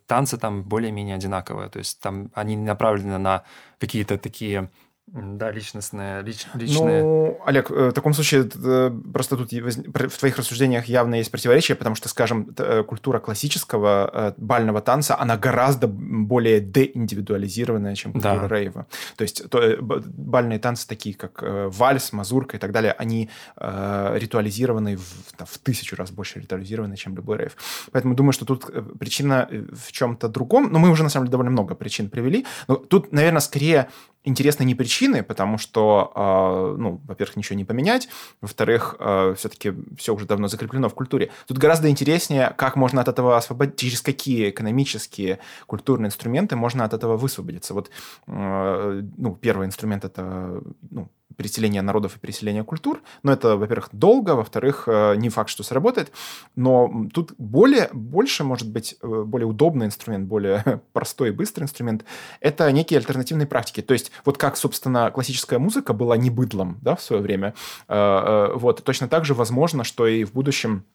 танцы там более-менее одинаковые, то есть там они направлены на какие-то такие да, личностное, лич, личное. Ну, Олег, э, в таком случае э, просто тут в твоих рассуждениях явно есть противоречие, потому что, скажем, э, культура классического бального танца, она гораздо более деиндивидуализированная, чем культура да. рейва. То есть то, бальные танцы, такие как вальс, мазурка и так далее, они ритуализированы в, там, в тысячу раз больше ритуализированы, чем любой рейв. Поэтому думаю, что тут причина в чем-то другом. Но мы уже, на самом деле, довольно много причин привели. Но тут, наверное, скорее интересны не причины, потому что, э, ну, во-первых, ничего не поменять, во-вторых, э, все-таки все уже давно закреплено в культуре. Тут гораздо интереснее, как можно от этого освободиться, через какие экономические, культурные инструменты можно от этого высвободиться. Вот, э, ну, первый инструмент это, ну, переселения народов и переселения культур. Но это, во-первых, долго, во-вторых, э, не факт, что сработает. Но тут более, больше, может быть, э, более удобный инструмент, более простой и быстрый инструмент – это некие альтернативные практики. То есть вот как, собственно, классическая музыка была не быдлом да, в свое время, э, вот, точно так же возможно, что и в будущем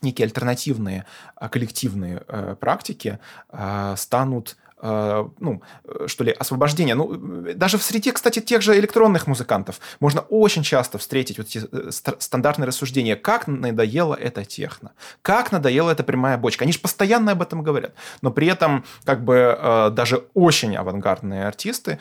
некие альтернативные коллективные практики станут ну, э, что ли, освобождения. Ну, даже в среде, кстати, тех же электронных музыкантов можно очень часто встретить вот эти э, стандартные рассуждения, как надоело это техно, как надоела эта прямая бочка. Они же постоянно об этом говорят. Но при этом, как бы, даже очень авангардные артисты,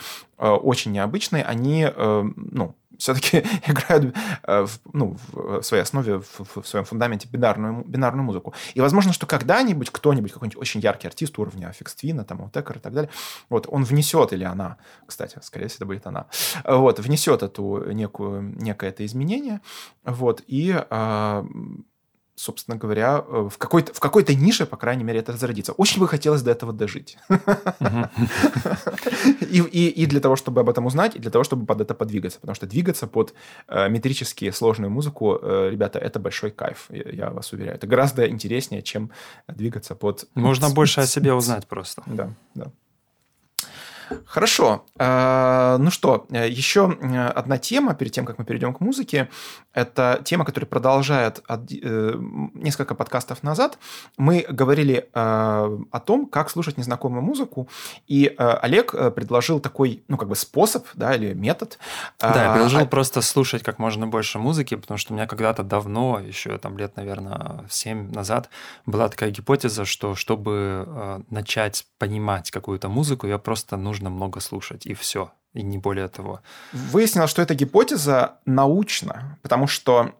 очень необычные, они, ну, все-таки играют э, в, ну, в своей основе, в, в своем фундаменте бинарную, бинарную музыку. И возможно, что когда-нибудь кто-нибудь, какой-нибудь очень яркий артист уровня Аффикс Твина, там, Утекер и так далее, вот, он внесет, или она, кстати, скорее всего, это будет она, вот, внесет эту некую, некое это изменение, вот, и собственно говоря, э, в какой-то, в какой-то нише, по крайней мере, это разродится. Очень бы хотелось до этого дожить. И, для того, чтобы об этом узнать, и для того, чтобы под это подвигаться. Потому что двигаться под э, метрически сложную музыку, э, ребята, это большой кайф, я, я вас уверяю. Это гораздо интереснее, чем двигаться под... Можно больше о себе узнать просто. Да, да. Хорошо. Э, ну что, еще одна тема перед тем, как мы перейдем к музыке. Это тема, которая продолжает э, несколько подкастов назад. Мы говорили э, о том, как слушать незнакомую музыку, и Олег предложил такой, ну, как бы способ, да, или метод. Да, я предложил а... просто слушать как можно больше музыки, потому что у меня когда-то давно, еще там лет, наверное, 7 назад, была такая гипотеза, что чтобы начать понимать какую-то музыку, я просто нужно нужно много слушать, и все, и не более того. Выяснилось, что эта гипотеза научна, потому что,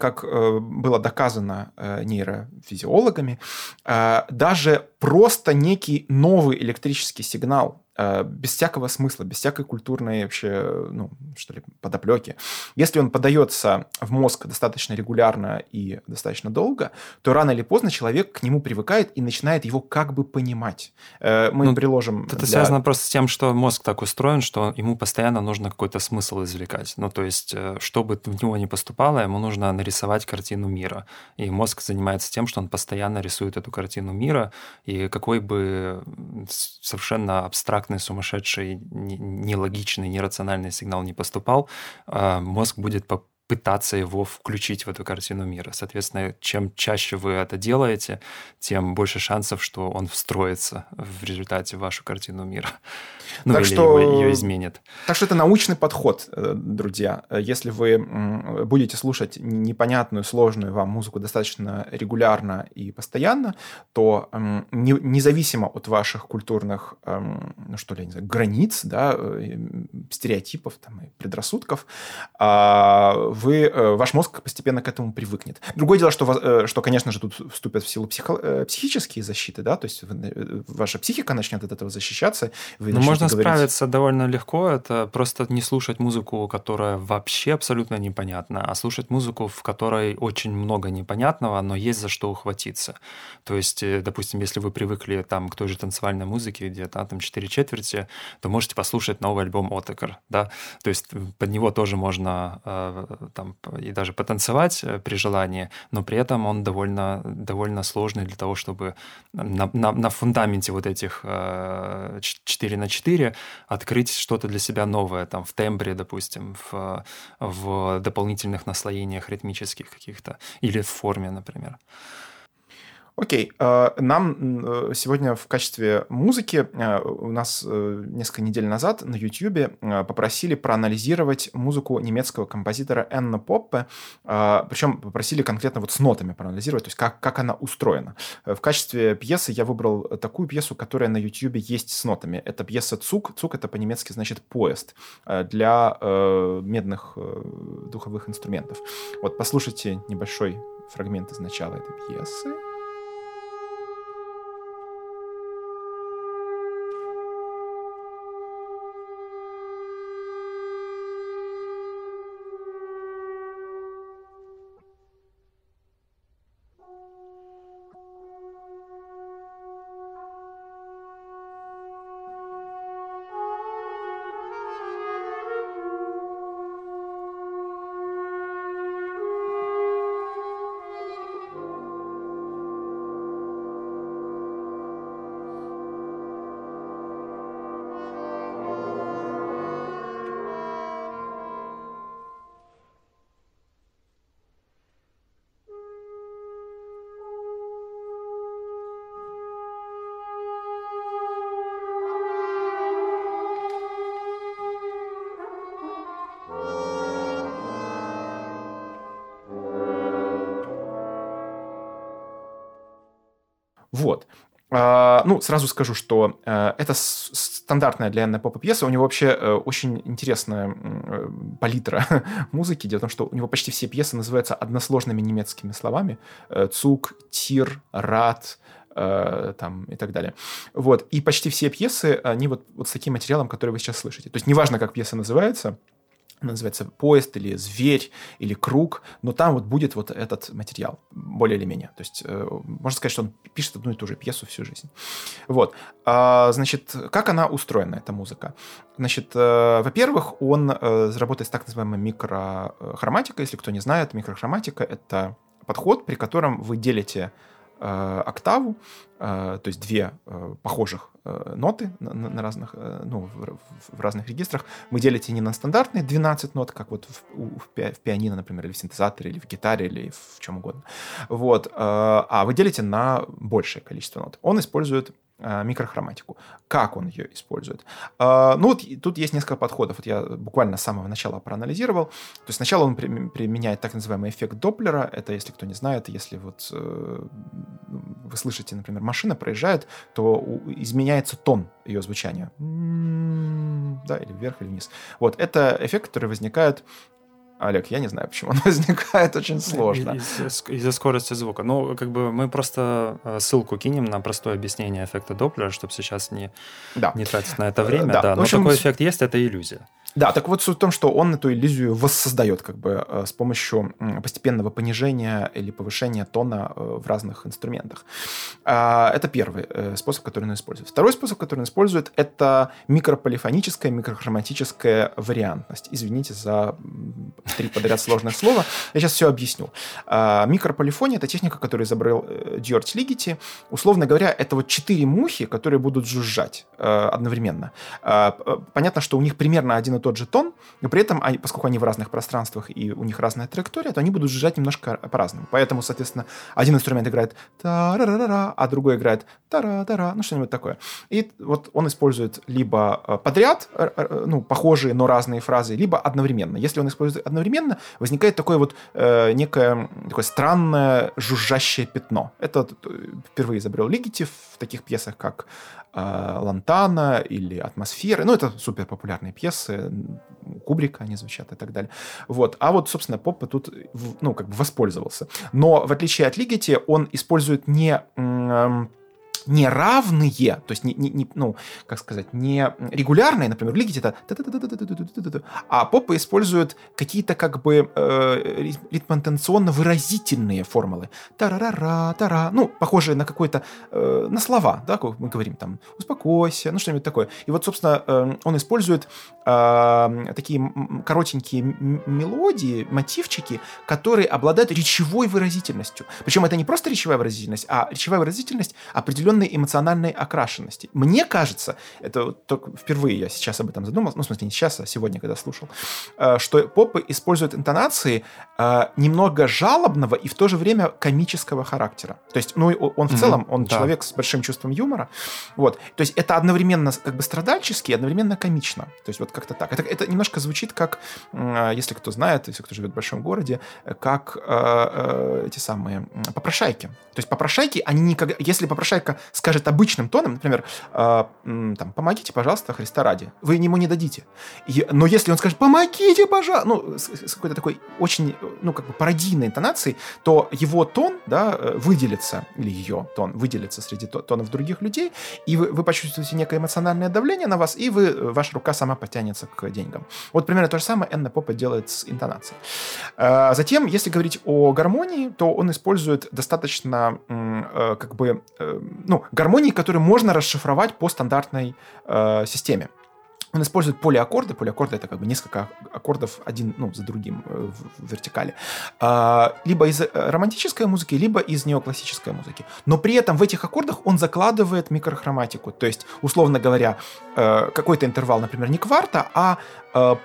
как э, было доказано э, нейрофизиологами, э, даже просто некий новый электрический сигнал без всякого смысла, без всякой культурной вообще, ну, что ли, подоплеки. Если он подается в мозг достаточно регулярно и достаточно долго, то рано или поздно человек к нему привыкает и начинает его как бы понимать. Э, мы ну, приложим... Это для... связано просто с тем, что мозг так устроен, что ему постоянно нужно какой-то смысл извлекать. Ну, то есть, э, чтобы в него не поступало, ему нужно нарисовать картину мира. И мозг занимается тем, что он постоянно рисует эту картину мира, и какой бы совершенно абстрактный абстрактный, сумасшедший, нелогичный, нерациональный сигнал не поступал, а мозг будет пытаться его включить в эту картину мира. Соответственно, чем чаще вы это делаете, тем больше шансов, что он встроится в результате в вашу картину мира. Ну, так или что, ее изменит. Так что это научный подход, э, друзья. Если вы будете слушать непонятную, сложную вам музыку достаточно регулярно и постоянно, то независимо от ваших культурных, ну что ли, не знаю, границ, да, э, стереотипов там, и предрассудков, а, вы, э, ваш мозг постепенно к этому привыкнет. Другое дело, что, что конечно же, тут вступят в силу психо- психические защиты, да, то есть ваша психика начнет от этого защищаться, вы ну, можно говорить. справиться довольно легко. Это просто не слушать музыку, которая вообще абсолютно непонятна, а слушать музыку, в которой очень много непонятного, но есть за что ухватиться. То есть, э, допустим, если вы привыкли там к той же танцевальной музыке, где -то, там 4 четверти, то можете послушать новый альбом Отекер, да, то есть под него тоже можно э, там, и даже потанцевать э, при желании, но при этом он довольно, довольно сложный для того, чтобы на, на, на фундаменте вот этих 4 на 4 открыть что-то для себя новое, там, в тембре, допустим, в, в дополнительных наслоениях ритмических каких-то, или в форме, например. Окей, э, нам э, сегодня в качестве музыки э, у нас несколько недель назад на YouTube попросили проанализировать музыку немецкого композитора Энна Поппе, причем попросили конкретно вот с нотами проанализировать, то есть как, как она устроена. В качестве пьесы я выбрал такую пьесу, которая на YouTube есть с нотами. Это пьеса «Цук». «Цук» — это по-немецки значит «поезд» для медных духовых инструментов. Вот послушайте небольшой фрагмент из начала этой пьесы. Вот. А, ну, сразу скажу, что э, это стандартная для Энна Попа пьеса. У него вообще э, очень интересная э, палитра музыки. Дело в том, что у него почти все пьесы называются односложными немецкими словами. Цук, Тир, Рад, там и так далее. Вот. И почти все пьесы, они вот, вот с таким материалом, который вы сейчас слышите. То есть неважно, как пьеса называется, называется поезд или зверь или круг, но там вот будет вот этот материал, более или менее. То есть э, можно сказать, что он пишет одну и ту же пьесу всю жизнь. Вот. А, значит, как она устроена, эта музыка? Значит, э, во-первых, он э, работает с так называемой микрохроматикой. Если кто не знает, микрохроматика — это подход, при котором вы делите э, октаву, э, то есть две э, похожих ноты на, на разных, э, ну, в, в разных регистрах. Вы делите не на стандартные 12 нот, как вот в, в, в пианино, например, или в синтезаторе, или в гитаре, или в чем угодно. Вот, э, а вы делите на большее количество нот. Он использует Э, микрохроматику. Как он ее использует? Э, ну вот тут есть несколько подходов. Вот я буквально с самого начала проанализировал. То есть сначала он применяет так называемый эффект Доплера. Это, если кто не знает, если вот э, вы слышите, например, машина проезжает, то изменяется тон ее звучания. Да, или вверх, или вниз. Вот, это эффект, который возникает Олег, я не знаю, почему он возникает очень сложно. Из-за, из скорости звука. Ну, как бы мы просто э, ссылку кинем на простое объяснение эффекта Доплера, чтобы сейчас не, да. не тратить на это время. Да, да. но общем, такой эффект есть, это иллюзия. Да, так вот суть в том, что он эту иллюзию воссоздает как бы э, с помощью постепенного понижения или повышения тона э, в разных инструментах. А, это первый э, способ, который он использует. Второй способ, который он использует, это микрополифоническая, микрохроматическая вариантность. Извините за три подряд сложных слова. Я сейчас все объясню. А, микрополифония — это техника, которую изобрел Дьордж Лигити. Условно говоря, это вот четыре мухи, которые будут жужжать одновременно. А, понятно, что у них примерно один и тот же тон, но при этом, они, поскольку они в разных пространствах и у них разная траектория, то они будут сжать немножко по-разному. Поэтому, соответственно, один инструмент играет та а другой играет та-ра-та-ра, ну что-нибудь такое. И вот он использует либо э, подряд, э, э, ну, похожие, но разные фразы, либо одновременно. Если он использует одновременно, возникает такое вот э, некое такое странное жужжащее пятно. Это впервые изобрел Лигити в таких пьесах, как Лантана или Атмосферы. Ну, это супер популярные пьесы, Кубрика они звучат и так далее. Вот. А вот, собственно, Поппа тут, ну, как бы воспользовался. Но, в отличие от Лигити, он использует не неравные, то есть не, не, не, ну, как сказать, не регулярные, например, лиге это а попы используют какие-то как бы э, ритмотенционно выразительные формулы. Тарарара, тара, ну, похожие на какой-то, э, на слова, да, как мы говорим, там, успокойся, ну, что-нибудь такое. И вот, собственно, э, он использует э, такие коротенькие мелодии, мотивчики, которые обладают речевой выразительностью. Причем это не просто речевая выразительность, а речевая выразительность определенная определенной эмоциональной окрашенности. Мне кажется, это только впервые я сейчас об этом задумался, ну, в смысле, не сейчас, а сегодня, когда слушал, э, что попы используют интонации э, немного жалобного и в то же время комического характера. То есть, ну, он в целом, он да. человек с большим чувством юмора. Вот. То есть, это одновременно как бы страдальчески, одновременно комично. То есть, вот как-то так. Это, это немножко звучит как, э, если кто знает, если кто живет в большом городе, как эти самые попрошайки. То есть, попрошайки, они никогда... Если попрошайка скажет обычным тоном, например, э, там, помогите, пожалуйста, Христа ради, вы ему не дадите. И, но если он скажет, помогите, пожалуйста, ну, с, с какой-то такой очень, ну, как бы пародийной интонацией, то его тон, да, э, выделится, или ее тон выделится среди тонов других людей, и вы, вы почувствуете некое эмоциональное давление на вас, и вы, э, ваша рука сама потянется к деньгам. Вот примерно то же самое Энна Попа делает с интонацией. А затем, если говорить о гармонии, то он использует достаточно, э, как бы, ну, гармонии, которые можно расшифровать по стандартной э, системе. Он использует полиаккорды. Полиаккорды это как бы несколько аккордов один ну, за другим э, в вертикали. А, либо из э, романтической музыки, либо из неоклассической музыки. Но при этом в этих аккордах он закладывает микрохроматику. То есть, условно говоря, э, какой-то интервал, например, не кварта, а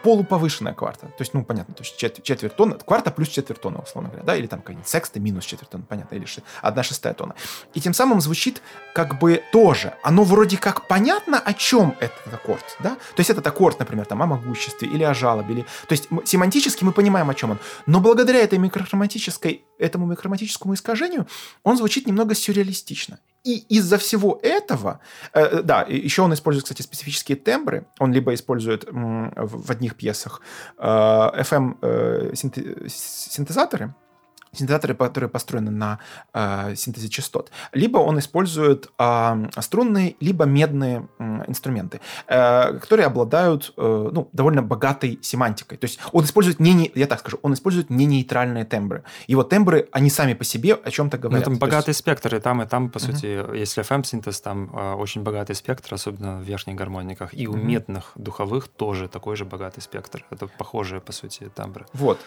полуповышенная кварта. То есть, ну, понятно, то есть четверть, четверть тона, кварта плюс четверть тона, условно говоря, да, или там какая-нибудь секста минус четверть тона, понятно, или одна шестая тона. И тем самым звучит как бы тоже. Оно вроде как понятно, о чем этот аккорд, да? То есть этот аккорд, например, там, о могуществе или о жалобе. Или... То есть семантически мы понимаем, о чем он. Но благодаря этой микрохроматической, этому микрохроматическому искажению он звучит немного сюрреалистично. И из-за всего этого, э, э да, еще он использует, кстати, специфические тембры. Он либо использует м, в, в одних пьесах э, FM э, синтезаторы, синтезаторы, которые построены на э, синтезе частот, либо он использует э, струнные, либо медные э, инструменты, э, которые обладают э, ну, довольно богатой семантикой. То есть он использует не, не, я так скажу, он использует не нейтральные тембры. Его тембры, они сами по себе о чем-то говорят. Ну, там богатый есть... спектр, и там, и там, по uh-huh. сути, если FM-синтез, там э, очень богатый спектр, особенно в верхних гармониках, и у uh-huh. медных духовых тоже такой же богатый спектр. Это похожие, по сути, тембры. Вот.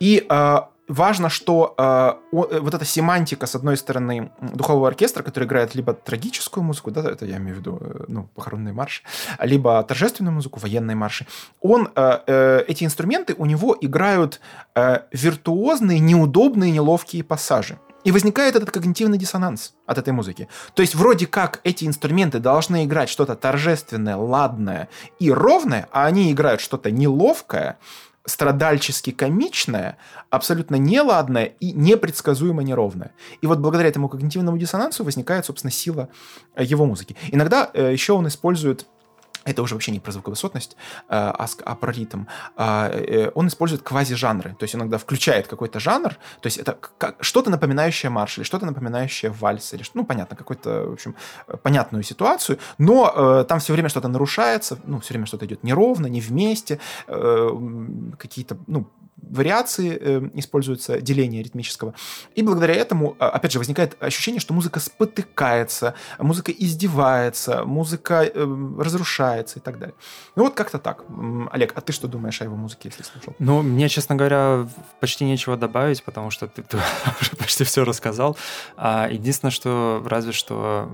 И э, важно, что э, э, вот эта семантика, с одной стороны, духового оркестра, который играет либо трагическую музыку, да, это я имею в виду, э, ну, похоронные марши, либо торжественную музыку, военные марши, он, э, э, эти инструменты у него играют э, виртуозные, неудобные, неловкие пассажи. И возникает этот когнитивный диссонанс от этой музыки. То есть вроде как эти инструменты должны играть что-то торжественное, ладное и ровное, а они играют что-то неловкое, страдальчески комичное, абсолютно неладное и непредсказуемо неровное. И вот благодаря этому когнитивному диссонансу возникает, собственно, сила э, его музыки. Иногда э, еще он использует это уже вообще не про звуковысотность, а, а, а про ритм. А, э, он использует квази-жанры, то есть иногда включает какой-то жанр, то есть это что-то напоминающее марш, или что-то напоминающее вальс, или, ну, понятно, какую-то, в общем, понятную ситуацию, но э, там все время что-то нарушается, ну, все время что-то идет неровно, не вместе, э, какие-то, ну, вариации э, используются, деление ритмического. И благодаря этому, а, опять же, возникает ощущение, что музыка спотыкается, музыка издевается, музыка э, разрушается и так далее. Ну вот как-то так. Олег, а ты что думаешь о его музыке, если слушал? Ну, мне, честно говоря, почти нечего добавить, потому что ты, уже почти все рассказал. А, единственное, что разве что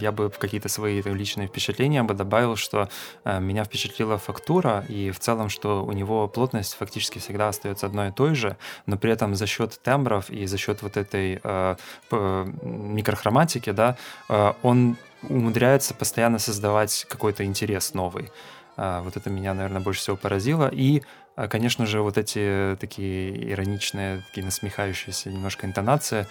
я бы какие-то свои личные впечатления бы добавил, что а, меня впечатлила фактура, и в целом, что у него плотность фактически всегда остается одной и той же, но при этом за счет тембров и за счет вот этой э, микрохроматики, да, э, он умудряется постоянно создавать какой-то интерес новый. Э, вот это меня, наверное, больше всего поразило. И э, Конечно же, вот эти такие ироничные, такие насмехающиеся немножко интонации.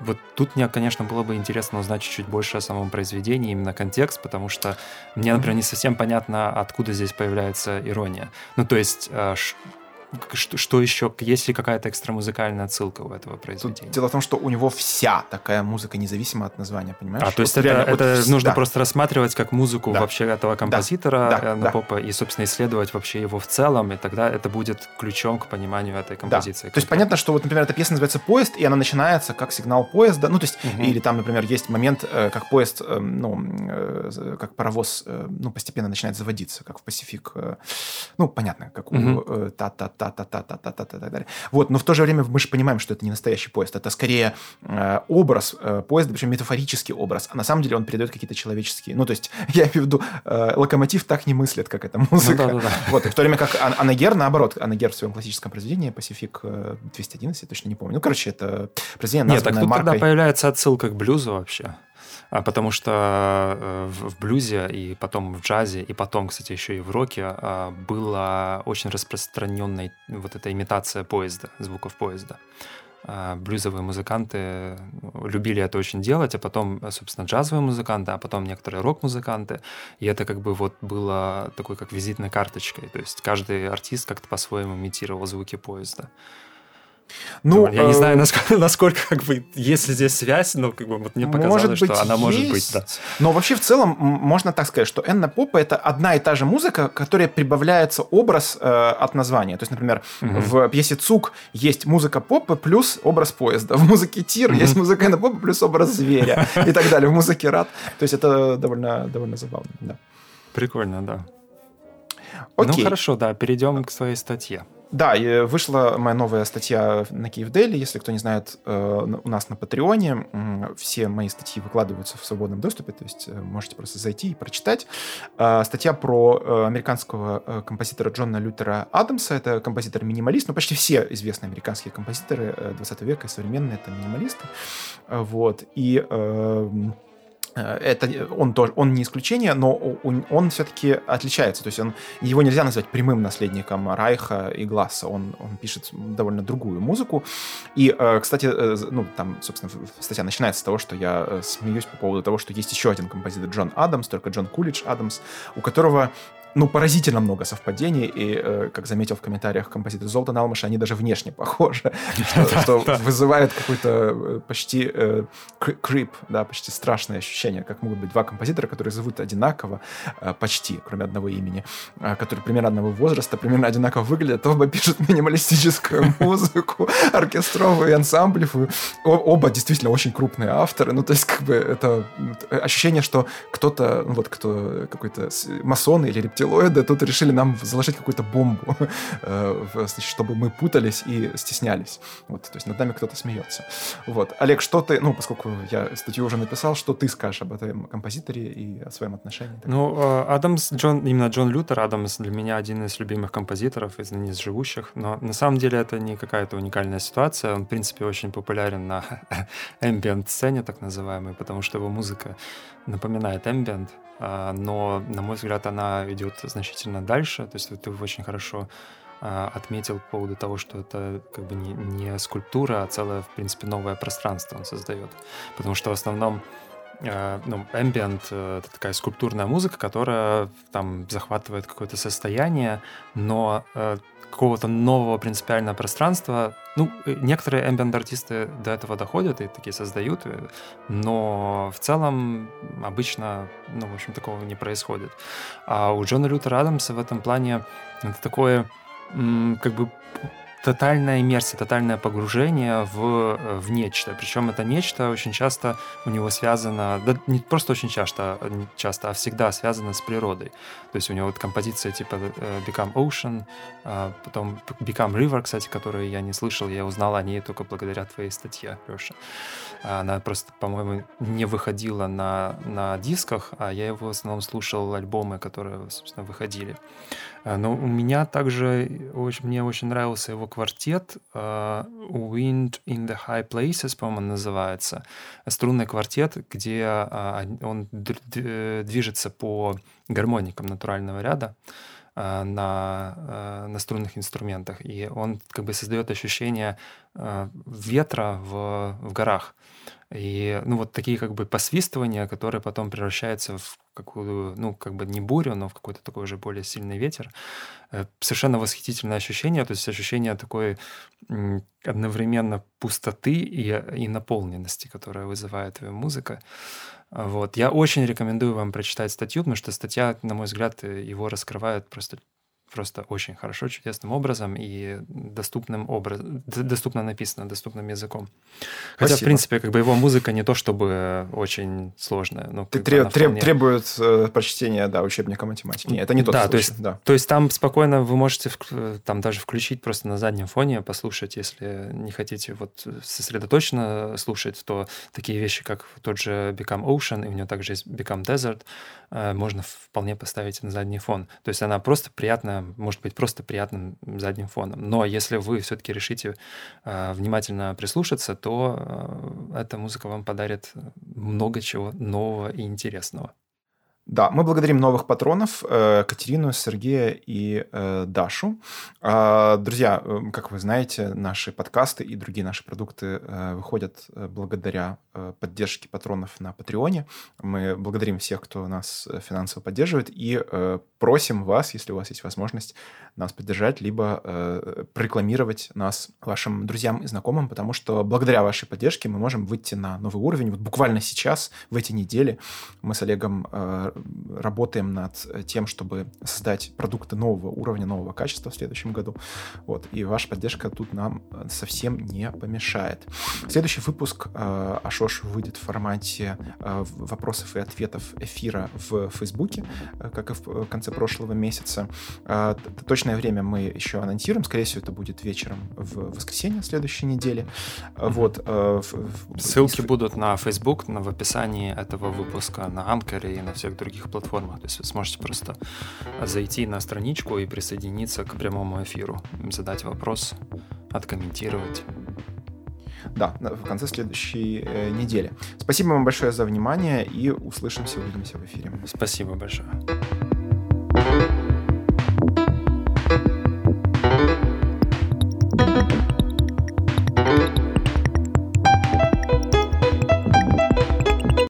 Вот тут мне, конечно, было бы интересно узнать чуть-чуть больше о самом произведении, именно контекст, потому что мне, например, не совсем понятно, откуда здесь появляется ирония. Ну, то есть, э, что, что еще, есть ли какая-то экстрамузыкальная отсылка у этого произведения? Тут дело в том, что у него вся такая музыка, независимо от названия, понимаешь? А, то есть это, реально, это вот, нужно да. просто рассматривать как музыку да. вообще этого композитора да. Да. Попа и, собственно, исследовать вообще его в целом, и тогда это будет ключом к пониманию этой композиции. Да. То есть понятно, что вот, например, эта песня называется «Поезд», и она начинается как сигнал поезда, ну, то есть, угу. или там, например, есть момент, э, как поезд, э, ну, э, как паровоз, ну, постепенно начинает заводиться, как в «Пасифик», ну, понятно, как угу. у та-та-та-та-та-та-та та и так далее. Вот, но в то же время мы же понимаем, что это не настоящий поезд, это скорее э, образ э, поезда, причем метафорический образ, а на самом деле он передает какие-то человеческие, ну, то есть, я имею в виду, э, локомотив так не мыслит, как эта музыка. Ну, да, да, да. Вот, и в то время как Ан Анагер, наоборот, Анагер в своем классическом произведении, Пасифик 211, я точно не помню, ну, короче, это произведение, Нет, так тут маркой... тогда появляется отсылка к блюзу вообще. А, потому что э, в блюзе и потом в джазе, и потом, кстати, еще и в роке а, была очень распространенная вот эта имитация поезда, звуков поезда а, блюзовые музыканты любили это очень делать, а потом, собственно, джазовые музыканты, а потом некоторые рок-музыканты. И это как бы вот было такой как визитной карточкой. То есть каждый артист как-то по-своему имитировал звуки поезда. Ну, я не знаю, э, насколько, насколько как бы есть ли здесь связь, но как бы вот мне показалось, может быть, что она есть, может быть, да. Но вообще в целом можно так сказать, что Энна Попа это одна и та же музыка, которая прибавляется образ э, от названия. То есть, например, угу. в пьесе Цук есть музыка попы плюс образ поезда. В музыке Тир угу. есть музыка Энна Попа плюс образ зверя и так далее. В музыке Рад. То есть это довольно, довольно забавно, да. Прикольно, да. Ну, Окей. Ну хорошо, да, перейдем к своей статье. Да, вышла моя новая статья на Киев Дели. Если кто не знает, э, у нас на Патреоне все мои статьи выкладываются в свободном доступе, то есть э, можете просто зайти и прочитать. А, статья про э, американского композитора Джона Лютера Адамса. Это композитор-минималист, но почти все известные американские композиторы 20 века и современные — это минималисты. Вот. И эм, Э, это он тоже он не исключение, но он, он все-таки отличается. То есть он, его нельзя назвать прямым наследником Райха и Гласса. Он, он пишет довольно другую музыку. И, э, кстати, э, ну, там, собственно, статья начинается с того, что я смеюсь по поводу того, что есть еще один композитор Джон Адамс, только Джон Кулич Адамс, у которого ну, поразительно много совпадений, и, э, как заметил в комментариях композитор Золтан Алмаша, они даже внешне похожи, что вызывает какой-то э, почти э, крип, да, почти страшное ощущение, как могут быть два композитора, которые зовут одинаково, почти, кроме одного имени, которые примерно одного возраста, примерно одинаково выглядят, оба пишут минималистическую музыку, оркестровую и ансамблевую, оба действительно очень крупные авторы, ну, то есть, как бы, это ощущение, что кто-то, ну, вот кто какой-то масон или рептилиан, рептилоиды тут решили нам заложить какую-то бомбу, э, чтобы мы путались и стеснялись. Вот, то есть над нами кто-то смеется. Вот. Олег, что ты, ну, поскольку я статью уже написал, что ты скажешь об этом композиторе и о своем отношении? Ну, э, Адамс, Джон, именно Джон Лютер Адамс для меня один из любимых композиторов из ныне живущих, но на самом деле это не какая-то уникальная ситуация. Он, в принципе, очень популярен на ambient-сцене, так называемой, потому что его музыка напоминает ambient, а, но, на мой взгляд, она идет значительно дальше. То есть ты очень хорошо а, отметил по поводу того, что это как бы не, не скульптура, а целое, в принципе, новое пространство он создает. Потому что в основном а, ну, ambient — это такая скульптурная музыка, которая там захватывает какое-то состояние, но э, какого-то нового принципиального пространства. Ну, э, некоторые ambient-артисты до этого доходят и такие создают, э, но в целом обычно, ну, в общем, такого не происходит. А у Джона Лютера Адамса в этом плане это такое как бы тотальная иммерсия, тотальное погружение в, э, в нечто. Причем это нечто очень часто у него связано, да не просто очень часто, не часто, а всегда связано с природой. То есть у него вот композиция типа э, Become Ocean, а потом Become River, кстати, которую я не слышал, я узнал о ней только благодаря твоей статье, Леша. Она просто, по-моему, не выходила на, на дисках, а я его в основном слушал альбомы, которые, собственно, выходили. А, но у меня также очень, мне очень нравился его квартет uh, Wind in the High Places, по-моему, называется. Струнный квартет, где uh, он движется по гармоникам натурального ряда на, на струнных инструментах. И он как бы создает ощущение ветра в, в горах. И, ну, вот такие как бы посвистывания, которые потом превращаются в какую, ну, как бы не бурю, но в какой-то такой уже более сильный ветер. Э, совершенно восхитительное ощущение, то есть ощущение такой одновременно пустоты и, и наполненности, которая вызывает музыка. Вот. Я очень рекомендую вам прочитать статью, потому что статья, на мой взгляд, его раскрывает просто просто очень хорошо, чудесным образом и доступным образ... доступно написано, доступным языком. Хотя, Спасибо. в принципе, как бы его музыка не то чтобы очень сложная. Ну, Ты треб, треб, вполне... Требует э, прочтения, да, учебника математики. Нет, это не тот да, случай. То есть, да, то есть там спокойно вы можете там даже включить просто на заднем фоне, послушать, если не хотите вот сосредоточенно слушать, то такие вещи, как тот же Become Ocean, и у него также есть Become Desert, э, можно вполне поставить на задний фон. То есть она просто приятная может быть просто приятным задним фоном. Но если вы все-таки решите э, внимательно прислушаться, то э, эта музыка вам подарит много чего нового и интересного. Да, мы благодарим новых патронов э, Катерину, Сергея и э, Дашу. Э, друзья, э, как вы знаете, наши подкасты и другие наши продукты выходят благодаря поддержке патронов на Патреоне. Мы благодарим всех, кто нас финансово поддерживает, и просим вас, если у вас есть возможность, нас поддержать, либо э, рекламировать нас вашим друзьям и знакомым, потому что благодаря вашей поддержке мы можем выйти на новый уровень. Вот буквально сейчас, в эти недели, мы с Олегом работаем над тем, чтобы создать продукты нового уровня, нового качества в следующем году. Вот. И ваша поддержка тут нам совсем не помешает. Следующий выпуск э, Ашош выйдет в формате э, вопросов и ответов эфира в Фейсбуке, э, как и в конце прошлого месяца. Э, точное время мы еще анонсируем. Скорее всего, это будет вечером в воскресенье следующей недели. Вот. Э, Ссылки будут на Facebook, на, в описании этого выпуска, на Анкере и на всех других других платформах. То есть вы сможете просто зайти на страничку и присоединиться к прямому эфиру, задать вопрос, откомментировать. Да, в конце следующей э, недели. Спасибо вам большое за внимание и услышимся, увидимся в эфире. Спасибо большое.